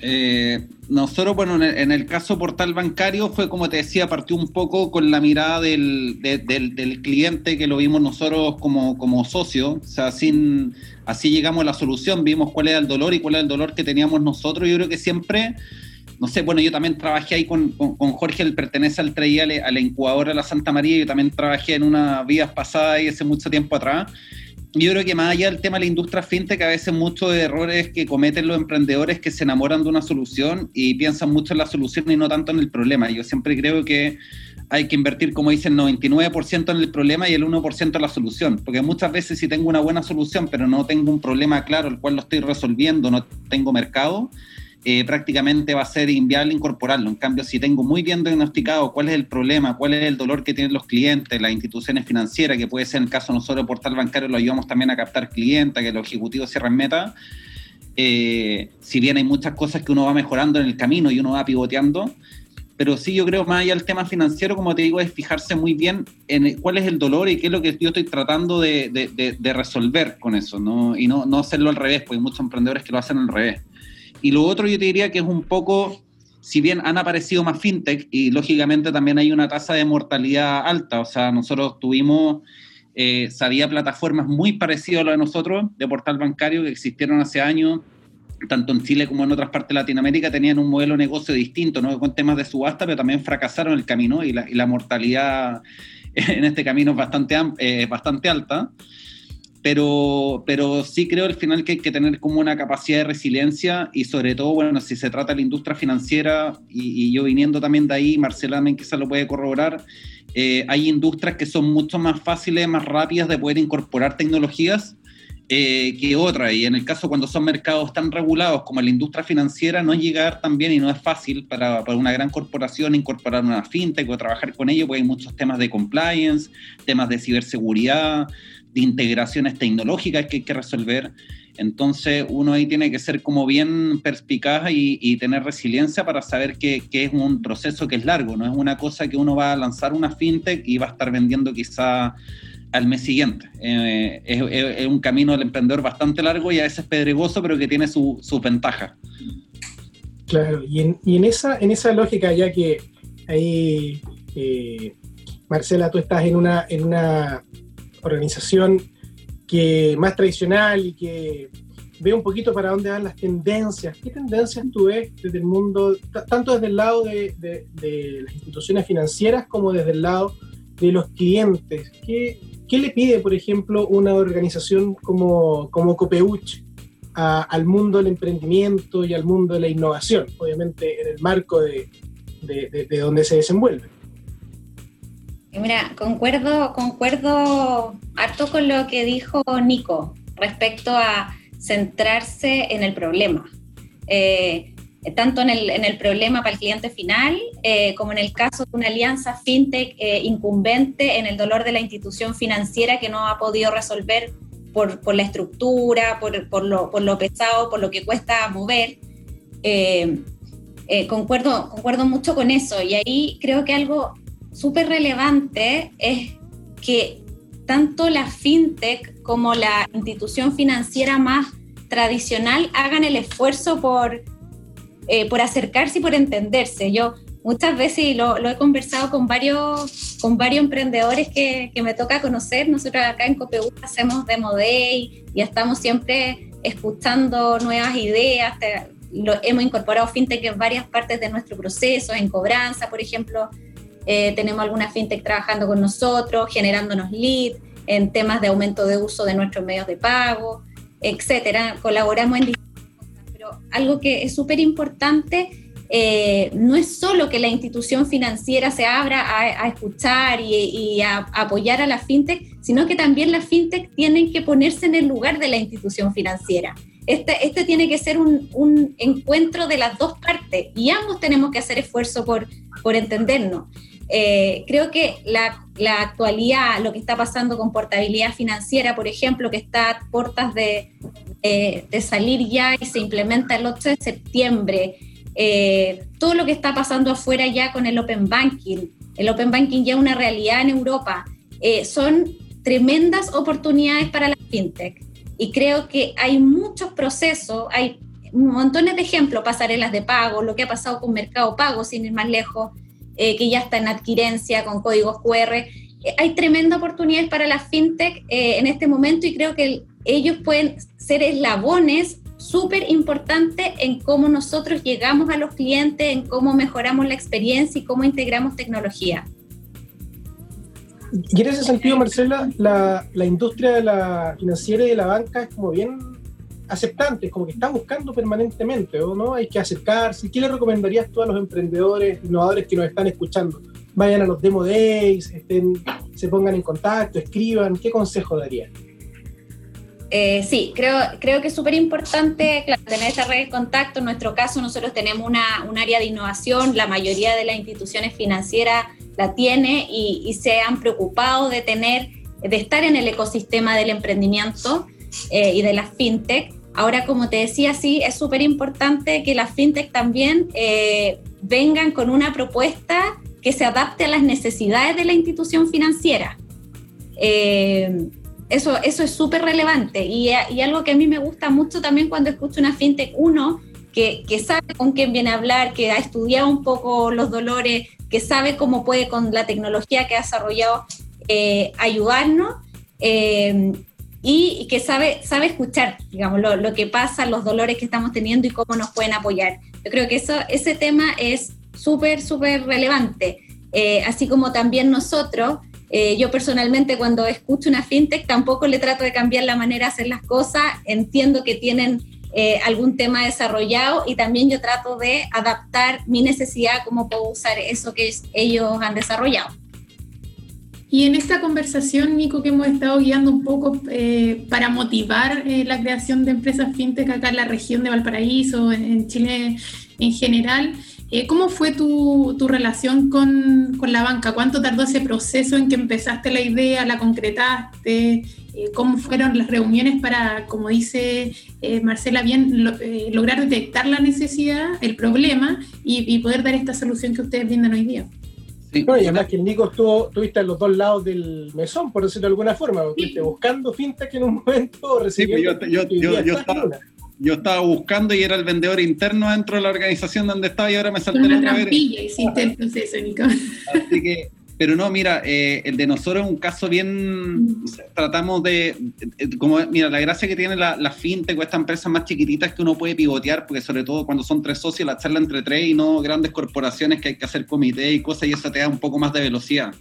Eh, nosotros, bueno, en el, caso portal bancario fue como te decía, partió un poco con la mirada del, del, cliente que lo vimos nosotros como, como socio, o sea, así llegamos a la solución, vimos cuál era el dolor y cuál era el dolor que teníamos nosotros. Yo creo que siempre, no sé, bueno, yo también trabajé ahí con, con, Jorge, él pertenece al TRI, a la incubadora de la Santa María, yo también trabajé en una vida pasada y hace mucho tiempo atrás yo creo que más allá del tema de la industria fintech, a veces muchos errores que cometen los emprendedores que se enamoran de una solución y piensan mucho en la solución y no tanto en el problema. Yo siempre creo que hay que invertir, como dicen, 99% en el problema y el 1% en la solución. Porque muchas veces si tengo una buena solución, pero no tengo un problema claro, el cual lo estoy resolviendo, no tengo mercado, eh, prácticamente va a ser inviable incorporarlo. En cambio, si tengo muy bien diagnosticado cuál es el problema, cuál es el dolor que tienen los clientes, las instituciones financieras, que puede ser en el caso nosotros, Portal Bancario, lo ayudamos también a captar clientes, que los ejecutivos cierren meta. Eh, si bien hay muchas cosas que uno va mejorando en el camino y uno va pivoteando, pero sí yo creo más allá del tema financiero, como te digo, es fijarse muy bien en cuál es el dolor y qué es lo que yo estoy tratando de, de resolver con eso, ¿no? y no, no hacerlo al revés, porque hay muchos emprendedores que lo hacen al revés. Y lo otro yo te diría que es un poco, si bien han aparecido más fintech y lógicamente también hay una tasa de mortalidad alta, o sea, nosotros tuvimos, eh, sabía plataformas muy parecidas a lo de nosotros, de portal bancario, que existieron hace años, tanto en Chile como en otras partes de Latinoamérica, tenían un modelo de negocio distinto, ¿no? con temas de subasta, pero también fracasaron el camino y la, y la mortalidad en este camino es bastante, eh, bastante alta pero, pero sí creo al final que hay que tener como una capacidad de resiliencia y sobre todo, bueno, si se trata de la industria financiera y, yo viniendo también de ahí, Marcela también quizás lo puede corroborar, eh, hay industrias que son mucho más fáciles, más rápidas de poder incorporar tecnologías eh, que otras. Y en el caso cuando son mercados tan regulados como la industria financiera, no llegar tan bien y no es fácil para, para, una gran corporación incorporar una fintech o trabajar con ello, porque hay muchos temas de compliance, temas de ciberseguridad, de integraciones tecnológicas que hay que resolver. Entonces uno ahí tiene que ser como bien perspicaz y, tener resiliencia para saber que, es un proceso que es largo, no es una cosa que uno va a lanzar una fintech y va a estar vendiendo quizá al mes siguiente. Eh, es, un camino del emprendedor bastante largo y a veces pedregoso, pero que tiene sus su ventajas. Claro, y en, esa, en esa lógica, ya que ahí, eh, Marcela, tú estás en una, en una organización que más tradicional y que ve un poquito para dónde van las tendencias. ¿Qué tendencias tú ves desde el mundo, tanto desde el lado de, las instituciones financieras como desde el lado de los clientes? ¿Qué, le pide, por ejemplo, una organización como, como Copeuch al mundo del emprendimiento y al mundo de la innovación? Obviamente en el marco de, de donde se desenvuelve. Mira, concuerdo, concuerdo harto con lo que dijo Nico respecto a centrarse en el problema. Eh, tanto en el, problema para el cliente final, eh, como en el caso de una alianza fintech eh, incumbente en el dolor de la institución financiera que no ha podido resolver por, la estructura, por, lo, por, lo, pesado, por lo que cuesta mover. concuerdo, concuerdo mucho con eso y ahí creo que algo súper relevante es que tanto la fintech como la institución financiera más tradicional hagan el esfuerzo por, eh, por acercarse y por entenderse. Yo muchas veces, lo, he conversado con varios, con varios emprendedores que, me toca conocer, nosotros acá en COPEU hacemos Demo Day y estamos siempre escuchando nuevas ideas. Hemos incorporado fintech en varias partes de nuestro proceso, en cobranza, por ejemplo, eh, tenemos alguna fintech trabajando con nosotros, generándonos leads en temas de aumento de uso de nuestros medios de pago, etcétera. Colaboramos en pero algo que es súper importante eh, no es solo que la institución financiera se abra a, escuchar y, a, apoyar a la fintech, sino que también las fintech tienen que ponerse en el lugar de la institución financiera. Este, este tiene que ser un, un, encuentro de las dos partes y ambos tenemos que hacer esfuerzo por, por entendernos. Eh, creo que la, actualidad, lo que está pasando con portabilidad financiera, por ejemplo, que está a puertas de eh, de salir ya y se implementa el 8 de septiembre, eh, todo lo que está pasando afuera ya con el Open Banking, el Open Banking ya una realidad en Europa, eh, son tremendas oportunidades para la fintech. Y creo que hay muchos procesos, hay montones de ejemplos, pasarelas de pago, lo que ha pasado con Mercado Pago, sin ir más lejos, que ya está en adquirencia con códigos QR. hay tremendas oportunidades para la fintech en este momento y creo que ellos pueden ser eslabones súper importantes en cómo nosotros llegamos a los clientes, en cómo mejoramos la experiencia y cómo integramos tecnología. Y en ese sentido, Marcela, la, la industria de la financiera y de la banca es como bien aceptante, como que está buscando permanentemente, ¿o no? Hay que acercarse. ¿Qué le recomendarías tú a los emprendedores, innovadores que nos están escuchando? Vayan a los demo days, estén, se pongan en contacto, escriban. ¿Qué consejo darías? Eh, sí, creo, creo que es súper importante tener esa red de contacto. En nuestro caso, nosotros tenemos una, un área de innovación, la mayoría de las instituciones financieras la tiene y, se han preocupado de tener, de estar en el ecosistema del emprendimiento eh, y de las fintech. Ahora, como te decía, sí, es súper importante que las fintech también eh, vengan con una propuesta que se adapte a las necesidades de la institución financiera. Eso, eso es súper relevante y, algo que a mí me gusta mucho también cuando escucho una fintech, uno, que, sabe con quién viene a hablar, que ha estudiado un poco los dolores, que sabe cómo puede con la tecnología que ha desarrollado eh, ayudarnos eh, y, que sabe, sabe escuchar, digamos, lo, que pasa, los dolores que estamos teniendo y cómo nos pueden apoyar. Yo creo que eso, ese tema es súper, súper relevante. Eh, así como también nosotros eh, yo personalmente cuando escucho una fintech tampoco le trato de cambiar la manera de hacer las cosas, entiendo que tienen eh, algún tema desarrollado y también yo trato de adaptar mi necesidad, cómo puedo usar eso que ellos han desarrollado. Y en esta conversación, Nico, que hemos estado guiando un poco eh, para motivar la creación de empresas fintech acá en la región de Valparaíso, en Chile en general, eh, ¿Cómo fue tu, tu relación con, con, la banca? ¿Cuánto tardó ese proceso en que empezaste la idea, la concretaste? Eh, ¿Cómo fueron las reuniones para, como dice eh, Marcela, bien lograr detectar la necesidad, el problema y, poder dar esta solución que ustedes brindan hoy día? Sí. y además que Nico estuvo, estuviste en los dos lados del mesón, por decirlo de alguna forma, estuviste buscando fintech en un momento, recibiendo... Sí, yo, yo, yo, estaba, yo estaba buscando y era el vendedor interno dentro de la organización donde estaba y ahora me salté la trampilla hiciste el proceso, Nico. Así que, pero no, mira, eh, el de nosotros es un caso bien, mm. tratamos de, como, mira, la gracia que tiene la, la fintech o estas empresas más chiquititas es que uno puede pivotear, porque sobre todo cuando son tres socios, la charla entre tres y no grandes corporaciones que hay que hacer comité y cosas y eso te da un poco más de velocidad.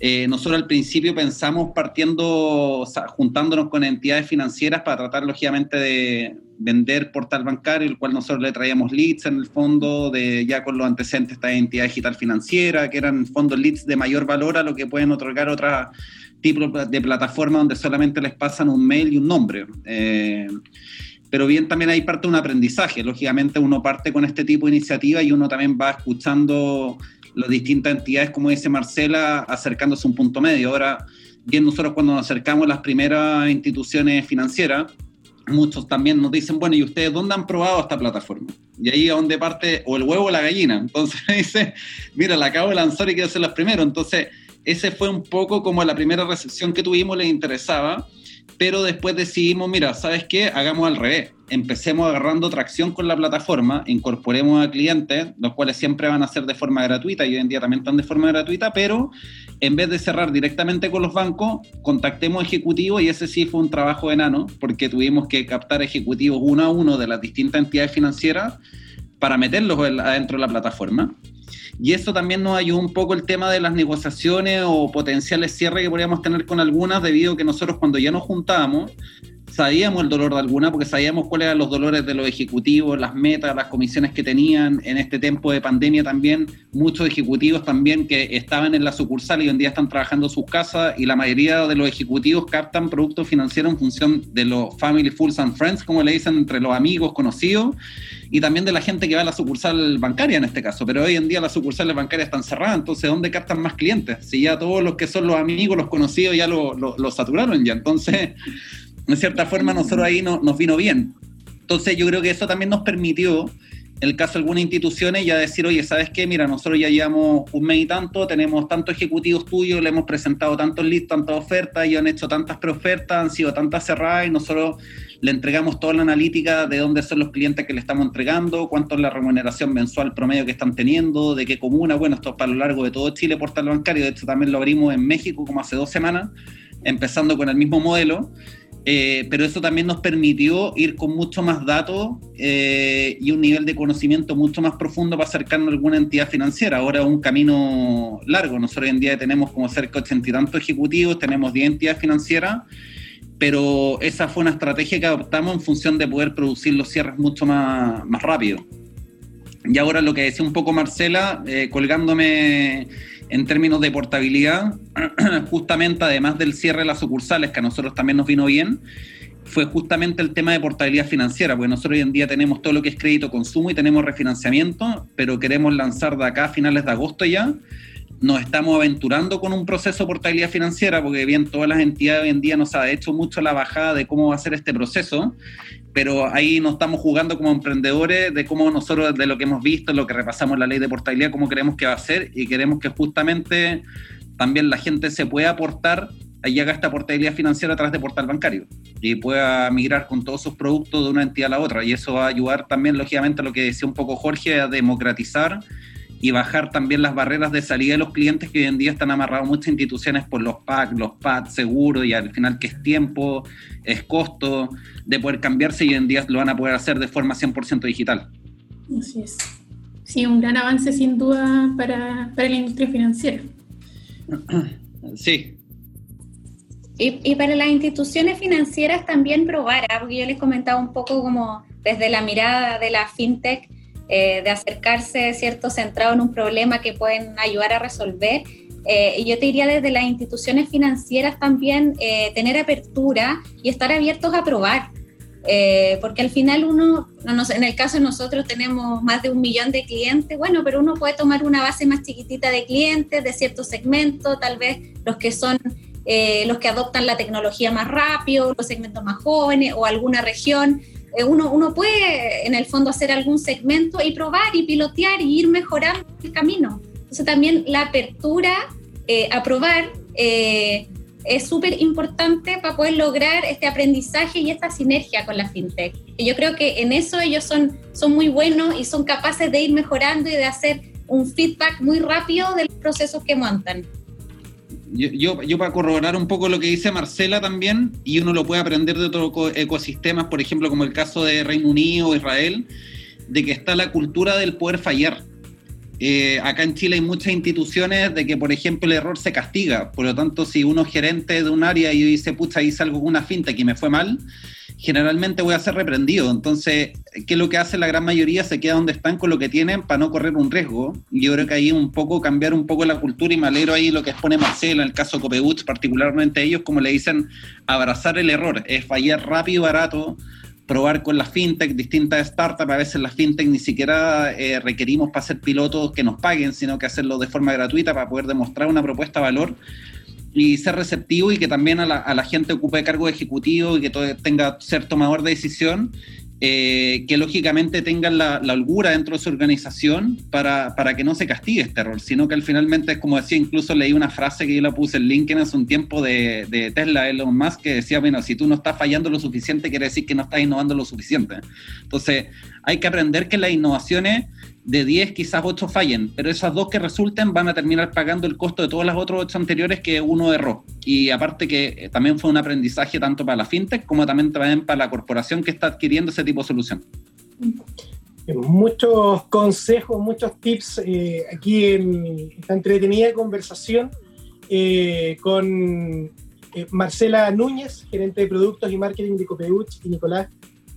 Eh, nosotros al principio pensamos partiendo, juntándonos con entidades financieras para tratar lógicamente de vender portal bancario, el cual nosotros le traíamos leads en el fondo, de ya con los antecedentes de esta entidad digital financiera, que eran fondos leads de mayor valor a lo que pueden otorgar otras tipos de plataformas donde solamente les pasan un mail y un nombre. Eh, pero bien también hay parte de un aprendizaje. Lógicamente uno parte con este tipo de iniciativa y uno también va escuchando las distintas entidades, como dice Marcela, acercándose a un punto medio. Ahora, bien nosotros cuando nos acercamos a las primeras instituciones financieras, muchos también nos dicen, bueno, ¿y ustedes dónde han probado esta plataforma? Y ahí es donde parte o el huevo o la gallina. Entonces dice, mira, la acabo de lanzar y quiero ser los primeros. Entonces, ese fue un poco como la primera recepción que tuvimos, les interesaba pero después decidimos, mira, ¿sabes qué? Hagamos al revés. Empecemos agarrando tracción con la plataforma, incorporemos a clientes, los cuales siempre van a ser de forma gratuita y hoy en día también están de forma gratuita, pero en vez de cerrar directamente con los bancos, contactemos ejecutivos y ese sí fue un trabajo enano, porque tuvimos que captar ejecutivos uno a uno de las distintas entidades financieras para meterlos adentro de la plataforma. Y eso también nos ayudó un poco el tema de las negociaciones o potenciales cierres que podríamos tener con algunas, debido a que nosotros cuando ya nos juntábamos, sabíamos el dolor de alguna, porque sabíamos cuáles eran los dolores de los ejecutivos, las metas, las comisiones que tenían. En este tiempo de pandemia también, muchos ejecutivos también que estaban en la sucursal y hoy en día están trabajando en sus casas y la mayoría de los ejecutivos captan productos financieros en función de los family, fools and friends, como le dicen, entre los amigos, conocidos y también de la gente que va a la sucursal bancaria en este caso. Pero hoy en día las sucursales bancarias están cerradas, entonces ¿dónde captan más clientes? Si ya todos los que son los amigos, los conocidos, ya lo, lo, saturaron ya. Entonces en cierta forma nosotros ahí nos vino bien. Entonces yo creo que eso también nos permitió el caso de algunas instituciones ya decir, oye, ¿sabes qué? Mira, nosotros ya llevamos un mes y tanto, tenemos tantos ejecutivos tuyos, le hemos presentado tantos leads, tantas ofertas, y han hecho tantas preofertas, han sido tantas cerradas, y nosotros le entregamos toda la analítica de dónde son los clientes que le estamos entregando, cuánto es la remuneración mensual promedio que están teniendo, de qué comuna, bueno, esto es para lo largo de todo Chile, portal bancario, de hecho también lo abrimos en México como hace dos semanas, empezando con el mismo modelo. Eh, pero eso también nos permitió ir con mucho más datos eh, y un nivel de conocimiento mucho más profundo para acercarnos a alguna entidad financiera. Ahora es un camino largo. Nosotros hoy en día tenemos como cerca de ochenta y tantos ejecutivos, tenemos 10 entidades financieras, pero esa fue una estrategia que adoptamos en función de poder producir los cierres mucho más, más rápido. Y ahora lo que decía un poco Marcela, eh, colgándome en términos de portabilidad, justamente además del cierre de las sucursales, que a nosotros también nos vino bien, fue justamente el tema de portabilidad financiera, porque nosotros hoy en día tenemos todo lo que es crédito consumo y tenemos refinanciamiento, pero queremos lanzar de acá a finales de agosto ya. Nos estamos aventurando con un proceso de portabilidad financiera, porque bien todas las entidades hoy en día nos ha hecho mucho la bajada de cómo va a ser este proceso, pero ahí nos estamos jugando como emprendedores de cómo nosotros, de lo que hemos visto, lo que repasamos la ley de portabilidad, cómo creemos que va a ser y queremos que justamente también la gente se pueda aportar y haga esta portabilidad financiera a través de portal bancario y pueda migrar con todos sus productos de una entidad a la otra. Y eso va a ayudar también, lógicamente, a lo que decía un poco Jorge, a democratizar y bajar también las barreras de salida de los clientes que hoy en día están amarrados muchas instituciones por los PAC, los PAD, seguro, y al final que es tiempo, es costo de poder cambiarse y hoy en día lo van a poder hacer de forma 100% digital. Así es. Sí, un gran avance sin duda para, para la industria financiera. Sí. Y, y, para las instituciones financieras también probar, ¿ah? porque yo les comentaba un poco como desde la mirada de la fintech, eh, de acercarse, ¿cierto?, centrado en un problema que pueden ayudar a resolver. Eh, y yo te diría desde las instituciones financieras también eh, tener apertura y estar abiertos a probar. porque al final uno, en el caso de nosotros tenemos más de un millón de clientes, bueno, pero uno puede tomar una base más chiquitita de clientes de cierto segmento, tal vez los que son los que adoptan la tecnología más rápido, los segmentos más jóvenes o alguna región. Eh, uno, uno puede en el fondo hacer algún segmento y probar y pilotear y ir mejorando el camino. Entonces también la apertura eh, a probar eh, es súper importante para poder lograr este aprendizaje y esta sinergia con la fintech. Y yo creo que en eso ellos son, son muy buenos y son capaces de ir mejorando y de hacer un feedback muy rápido de los procesos que montan yo, yo, para corroborar un poco lo que dice Marcela también, y uno lo puede aprender de otros ecosistemas, por ejemplo, como el caso de Reino Unido o Israel, de que está la cultura del poder fallar. Eh, acá en Chile hay muchas instituciones de que, por ejemplo, el error se castiga. Por lo tanto, si uno es gerente de un área y dice, pucha, hice algo con una finta que me fue mal, generalmente voy a ser reprendido. Entonces, ¿qué es lo que hace la gran mayoría? Se queda donde están con lo que tienen para no correr un riesgo. Yo creo que ahí un poco cambiar un poco la cultura y me alegro ahí lo que expone Marcela en el caso Copeuch, particularmente ellos, como le dicen, abrazar el error, es fallar rápido y barato, probar con las fintech, distintas startups, a veces las fintech ni siquiera eh, requerimos para ser pilotos que nos paguen, sino que hacerlo de forma gratuita para poder demostrar una propuesta de valor y ser receptivo y que también a la, a la gente ocupe cargo ejecutivo y que todo, tenga ser tomador de decisión, eh, que lógicamente tengan la, holgura dentro de su organización para, para, que no se castigue este error, sino que al finalmente es como decía, incluso leí una frase que yo la puse en LinkedIn hace un tiempo de, de Tesla, Elon Musk, que decía, bueno, si tú no estás fallando lo suficiente, quiere decir que no estás innovando lo suficiente. Entonces, hay que aprender que las innovaciones de 10 quizás 8 fallen, pero esas dos que resulten van a terminar pagando el costo de todas las otras 8 anteriores que uno erró. Y aparte que eh, también fue un aprendizaje tanto para la fintech como también, para la corporación que está adquiriendo ese tipo de solución. Muchos consejos, muchos tips eh, aquí en esta entretenida conversación eh, con Marcela Núñez, gerente de productos y marketing de Copeuch, y Nicolás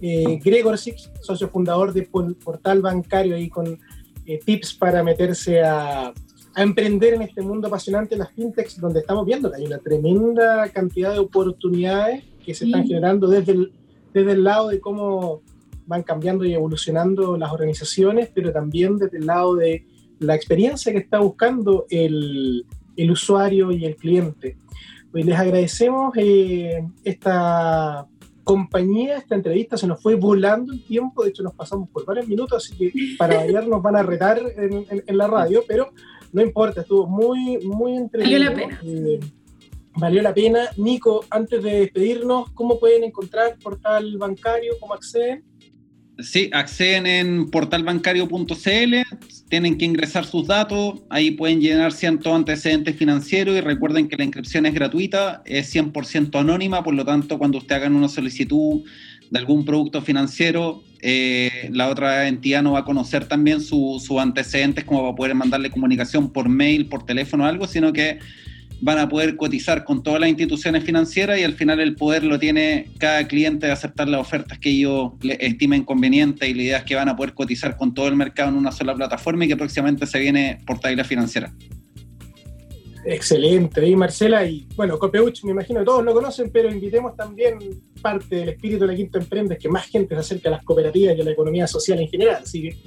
eh, Gregor Six, socio fundador de Portal Bancario, ahí con eh, tips para meterse a, emprender en este mundo apasionante, las fintechs, donde estamos viendo que hay una tremenda cantidad de oportunidades que se están generando desde el, desde el lado de cómo van cambiando y evolucionando las organizaciones, pero también desde el lado de la experiencia que está buscando el, el usuario y el cliente. Hoy les agradecemos eh, esta compañía, esta entrevista se nos fue volando el tiempo, de hecho nos pasamos por varios minutos, así que para variar nos van a retar en, la radio, pero no importa, estuvo muy, muy entretenido. Valió la pena. Eh, valió la pena. Nico, antes de despedirnos, ¿cómo pueden encontrar portal bancario? ¿Cómo acceden? Sí, acceden en portalbancario.cl, tienen que ingresar sus datos, ahí pueden llenar ciertos antecedentes financieros y recuerden que la inscripción es gratuita, es 100% anónima, por lo tanto cuando usted hagan una solicitud de algún producto financiero, eh, la otra entidad no va a conocer también sus antecedentes como para poder mandarle comunicación por mail, por teléfono o algo, sino que van a poder cotizar con todas las instituciones financieras y al final el poder lo tiene cada cliente de aceptar las ofertas que ellos estimen convenientes y la idea es que van a poder cotizar con todo el mercado en una sola plataforma y que próximamente se viene portabilidad financiera. Excelente, y Marcela, y bueno, Copeuch me imagino que todos lo conocen, pero invitemos también parte del espíritu de la Quinta Emprende, que más gente se acerque a las cooperativas y a la economía social en general, así que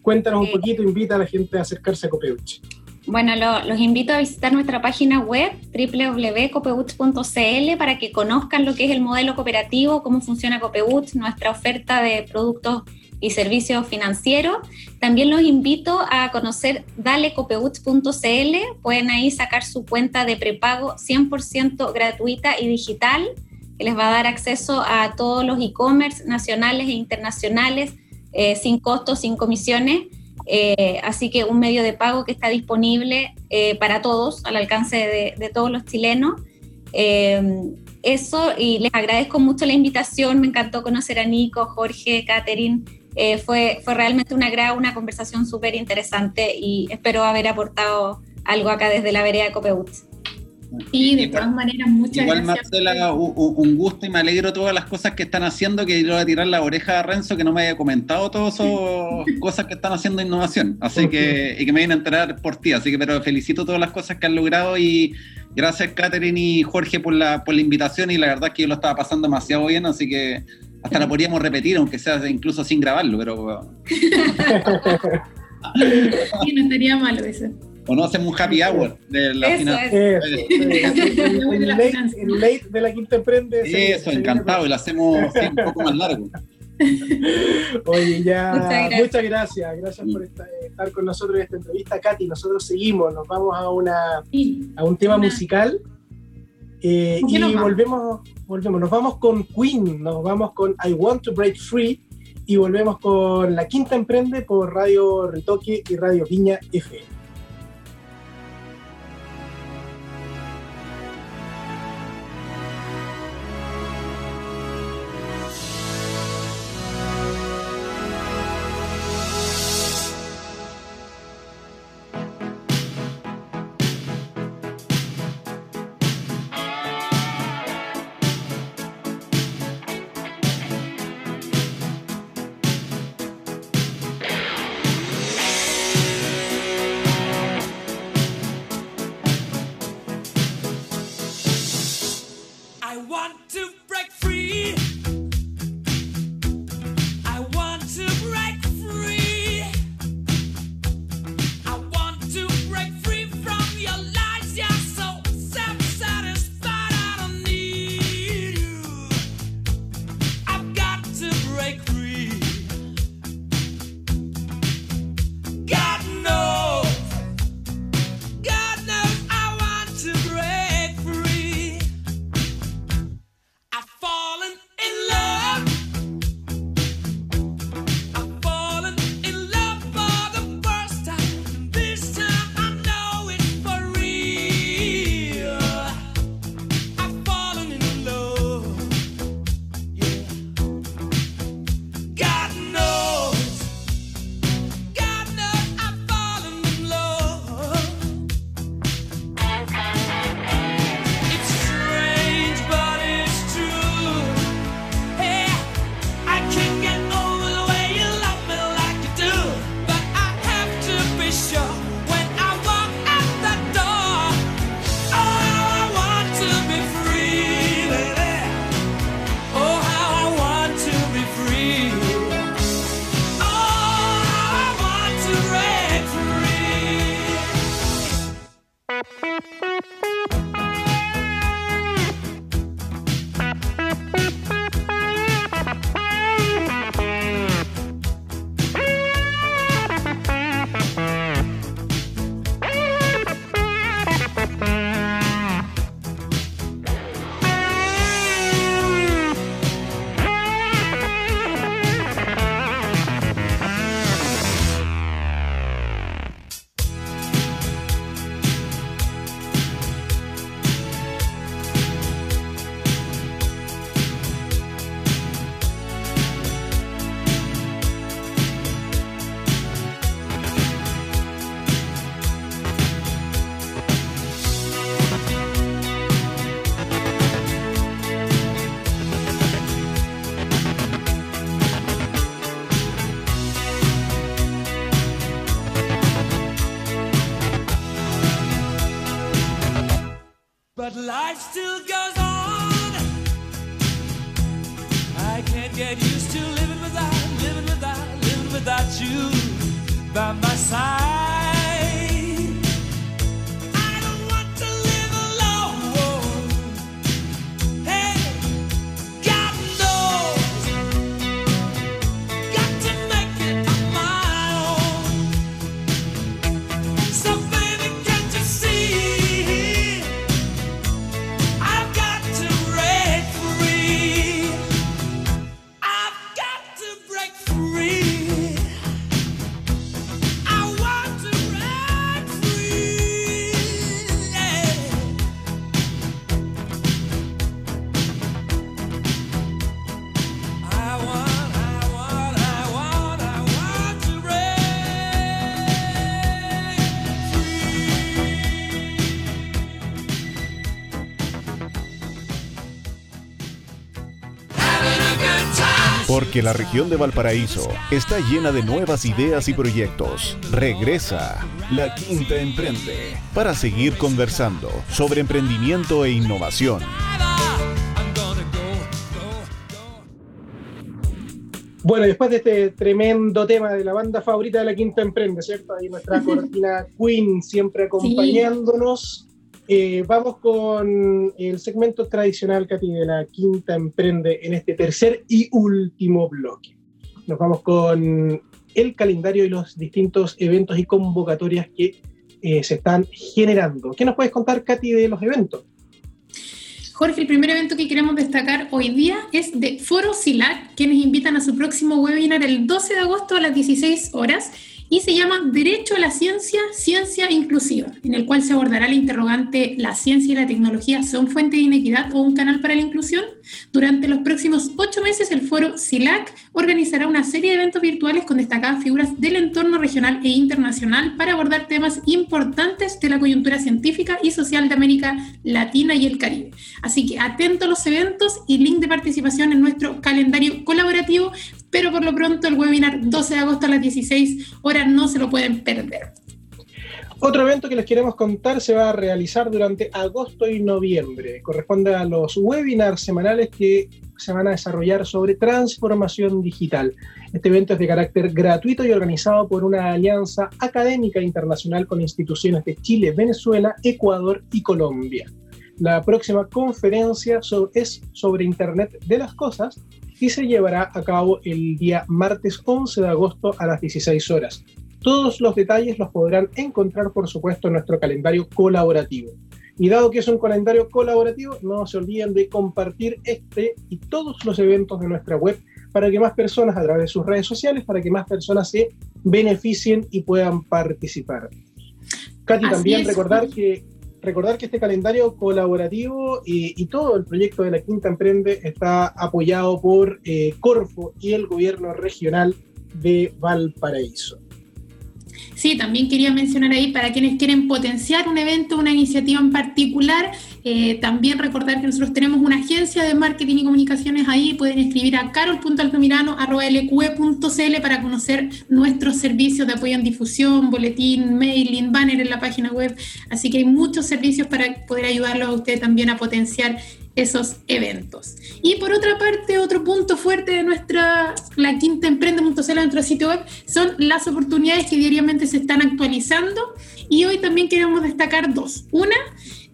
cuéntanos un poquito, invita a la gente a acercarse a Copeuch. Bueno, los invito a visitar nuestra página web www.copeuch.cl para que conozcan lo que es el modelo cooperativo, cómo funciona Copeuch, nuestra oferta de productos y servicios financieros. También los invito a conocer dalecopeuch.cl, pueden ahí sacar su cuenta de prepago 100% gratuita y digital, que les va a dar acceso a todos los e-commerce nacionales e internacionales eh, sin costos, sin comisiones eh, así que un medio de pago que está disponible eh, para todos, al alcance de, todos los chilenos. Eh, eso, y les agradezco mucho la invitación, me encantó conocer a Nico, Jorge, Catherine. fue, fue realmente una, una conversación súper interesante y espero haber aportado algo acá desde la vereda de Copeut. Y de todas maneras, muchas igual, Marcela, un gusto y me alegro todas las cosas que están haciendo, que yo voy a tirar la oreja a Renzo que no me haya comentado todas esas cosas que están haciendo innovación, así que, y que me vienen a enterar por ti, así que pero felicito todas las cosas que han logrado y gracias Catherine y Jorge por la, por la invitación. Y la verdad es que yo lo estaba pasando demasiado bien, así que hasta la podríamos repetir, aunque sea incluso sin grabarlo, pero... sí, no estaría malo eso. O no hacemos un happy hour de la final. el, late de la quinta emprende. Eso, encantado, y lo hacemos un poco más largo. Oye, ya, muchas gracias. Gracias, por estar, con nosotros en esta entrevista, Katy. Nosotros seguimos, nos vamos a, una, a un tema musical. Eh, y volvemos, volvemos, nos vamos con Queen, nos vamos con I Want to Break Free y volvemos con La Quinta Emprende por Radio Retoque y Radio Viña FM. Porque la región de Valparaíso está llena de nuevas ideas y proyectos. Regresa La Quinta Emprende para seguir conversando sobre emprendimiento e innovación. Bueno, después de este tremendo tema de la banda favorita de la Quinta Emprende, ¿cierto? Ahí nuestra cortina Queen siempre acompañándonos. Eh, vamos con el segmento tradicional, Katy, de la Quinta Emprende en este tercer y último bloque. Nos vamos con el calendario y los distintos eventos y convocatorias que eh, se están generando. ¿Qué nos puedes contar, Katy, de los eventos? Jorge, el primer evento que queremos destacar hoy día es de Foro SILAC, quienes invitan a su próximo webinar el 12 de agosto a las 16 horas y se llama Derecho a la Ciencia, Ciencia Inclusiva, en el cual se abordará la interrogante ¿La ciencia y la tecnología son fuente de inequidad o un canal para la inclusión? Durante los próximos ocho meses, el foro CILAC organizará una serie de eventos virtuales con destacadas figuras del entorno regional e internacional para abordar temas importantes de la coyuntura científica y social de América Latina y el Caribe. Así que atento a los eventos y link de participación en nuestro calendario colaborativo pero por lo pronto el webinar 12 de agosto a las 16 horas no se lo pueden perder. Otro evento que les queremos contar se va a realizar durante agosto y noviembre. Corresponde a los webinars semanales que se van a desarrollar sobre transformación digital. Este evento es de carácter gratuito y organizado por una alianza académica internacional con instituciones de Chile, Venezuela, Ecuador y Colombia. La próxima conferencia es sobre Internet de las Cosas y se llevará a cabo el día martes 11 de agosto a las 16 horas. Todos los detalles los podrán encontrar, por supuesto, en nuestro calendario colaborativo. Y dado que es un calendario colaborativo, no se olviden de compartir este y todos los eventos de nuestra web para que más personas a través de sus redes sociales, para que más personas se beneficien y puedan participar. Katy, también recordar que recordar que este calendario colaborativo y, todo el proyecto de la Quinta Emprende está apoyado por eh, Corfo y el gobierno regional de Valparaíso. Sí, también quería mencionar ahí para quienes quieren potenciar un evento, una iniciativa en particular, eh, también recordar que nosotros tenemos una agencia de marketing y comunicaciones ahí, pueden escribir a carol.altomirano.lq.cl para conocer nuestros servicios de apoyo en difusión, boletín, mailing, banner en la página web, así que hay muchos servicios para poder ayudarlos a ustedes también a potenciar esos eventos. Y por otra parte, otro punto fuerte de nuestra, la quinta emprende.cl, nuestro sitio web, son las oportunidades que diariamente se están actualizando. Y hoy también queremos destacar dos. Una,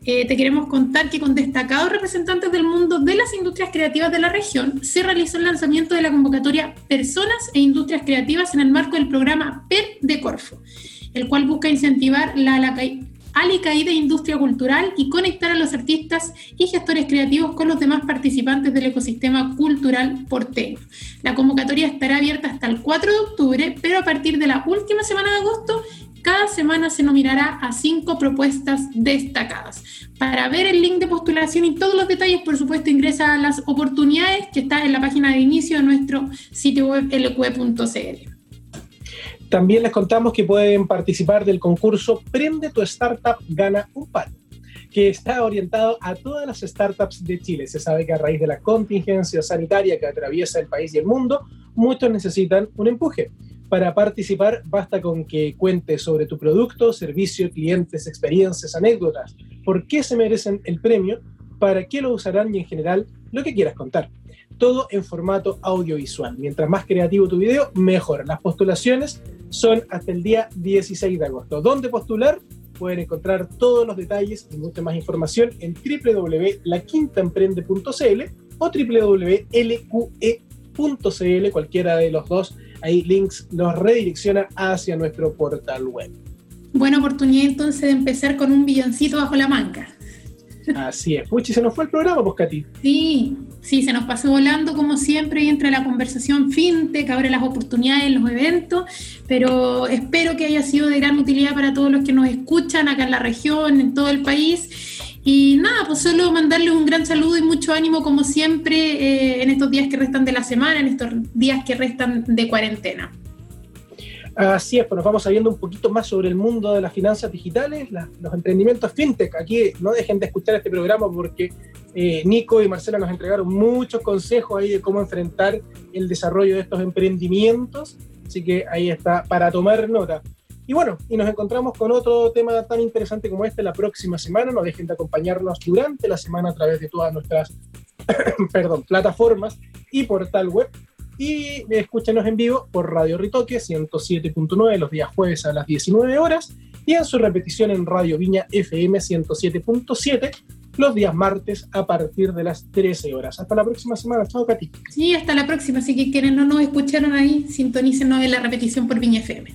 eh, te queremos contar que con destacados representantes del mundo de las industrias creativas de la región se realizó el lanzamiento de la convocatoria Personas e Industrias Creativas en el marco del programa PER de Corfo, el cual busca incentivar la, la, alicaída industria cultural y conectar a los artistas y gestores creativos con los demás participantes del ecosistema cultural porteño. La convocatoria estará abierta hasta el 4 de octubre, pero a partir de la última semana de agosto cada semana se nominará a cinco propuestas destacadas. Para ver el link de postulación y todos los detalles, por supuesto, ingresa a las oportunidades que está en la página de inicio de nuestro sitio web lq.cl. También les contamos que pueden participar del concurso Prende tu Startup Gana un Palo, que está orientado a todas las startups de Chile. Se sabe que a raíz de la contingencia sanitaria que atraviesa el país y el mundo, muchos necesitan un empuje. Para participar basta con que cuentes sobre tu producto, servicio, clientes, experiencias, anécdotas, por qué se merecen el premio, para qué lo usarán y en general lo que quieras contar. Todo en formato audiovisual. Mientras más creativo tu video, mejor. Las postulaciones son hasta el día 16 de agosto. ¿Dónde postular? Pueden encontrar todos los detalles y mucha más información en www.laquintaemprende.cl o www.lqe.cl, cualquiera de los dos. Ahí links los redirecciona hacia nuestro portal web. Buena oportunidad entonces de empezar con un billoncito bajo la manga. Así es. Puchi, se nos fue el programa, pues, Katy. Sí, sí, se nos pasó volando como siempre y entra la conversación fintech, abre las oportunidades en los eventos, pero espero que haya sido de gran utilidad para todos los que nos escuchan acá en la región, en todo el país. Y nada, pues solo mandarles un gran saludo y mucho ánimo como siempre eh, en estos días que restan de la semana, en estos días que restan de cuarentena. Así es, pues nos vamos sabiendo un poquito más sobre el mundo de las finanzas digitales, los emprendimientos fintech. Aquí no dejen de escuchar este programa porque eh, Nico y Marcela nos entregaron muchos consejos ahí de cómo enfrentar el desarrollo de estos emprendimientos. Así que ahí está para tomar nota. Y bueno, y nos encontramos con otro tema tan interesante como este la próxima semana. No dejen de acompañarnos durante la semana a través de todas nuestras perdón, plataformas y portal web. Y escúchenos en vivo por Radio Ritoque 107.9 los días jueves a las 19 horas y en su repetición en Radio Viña FM 107.7 los días martes a partir de las 13 horas. Hasta la próxima semana. Chao, Katy. Sí, hasta la próxima, así que quienes no nos escucharon ahí, sintonícenos en la repetición por Viña FM.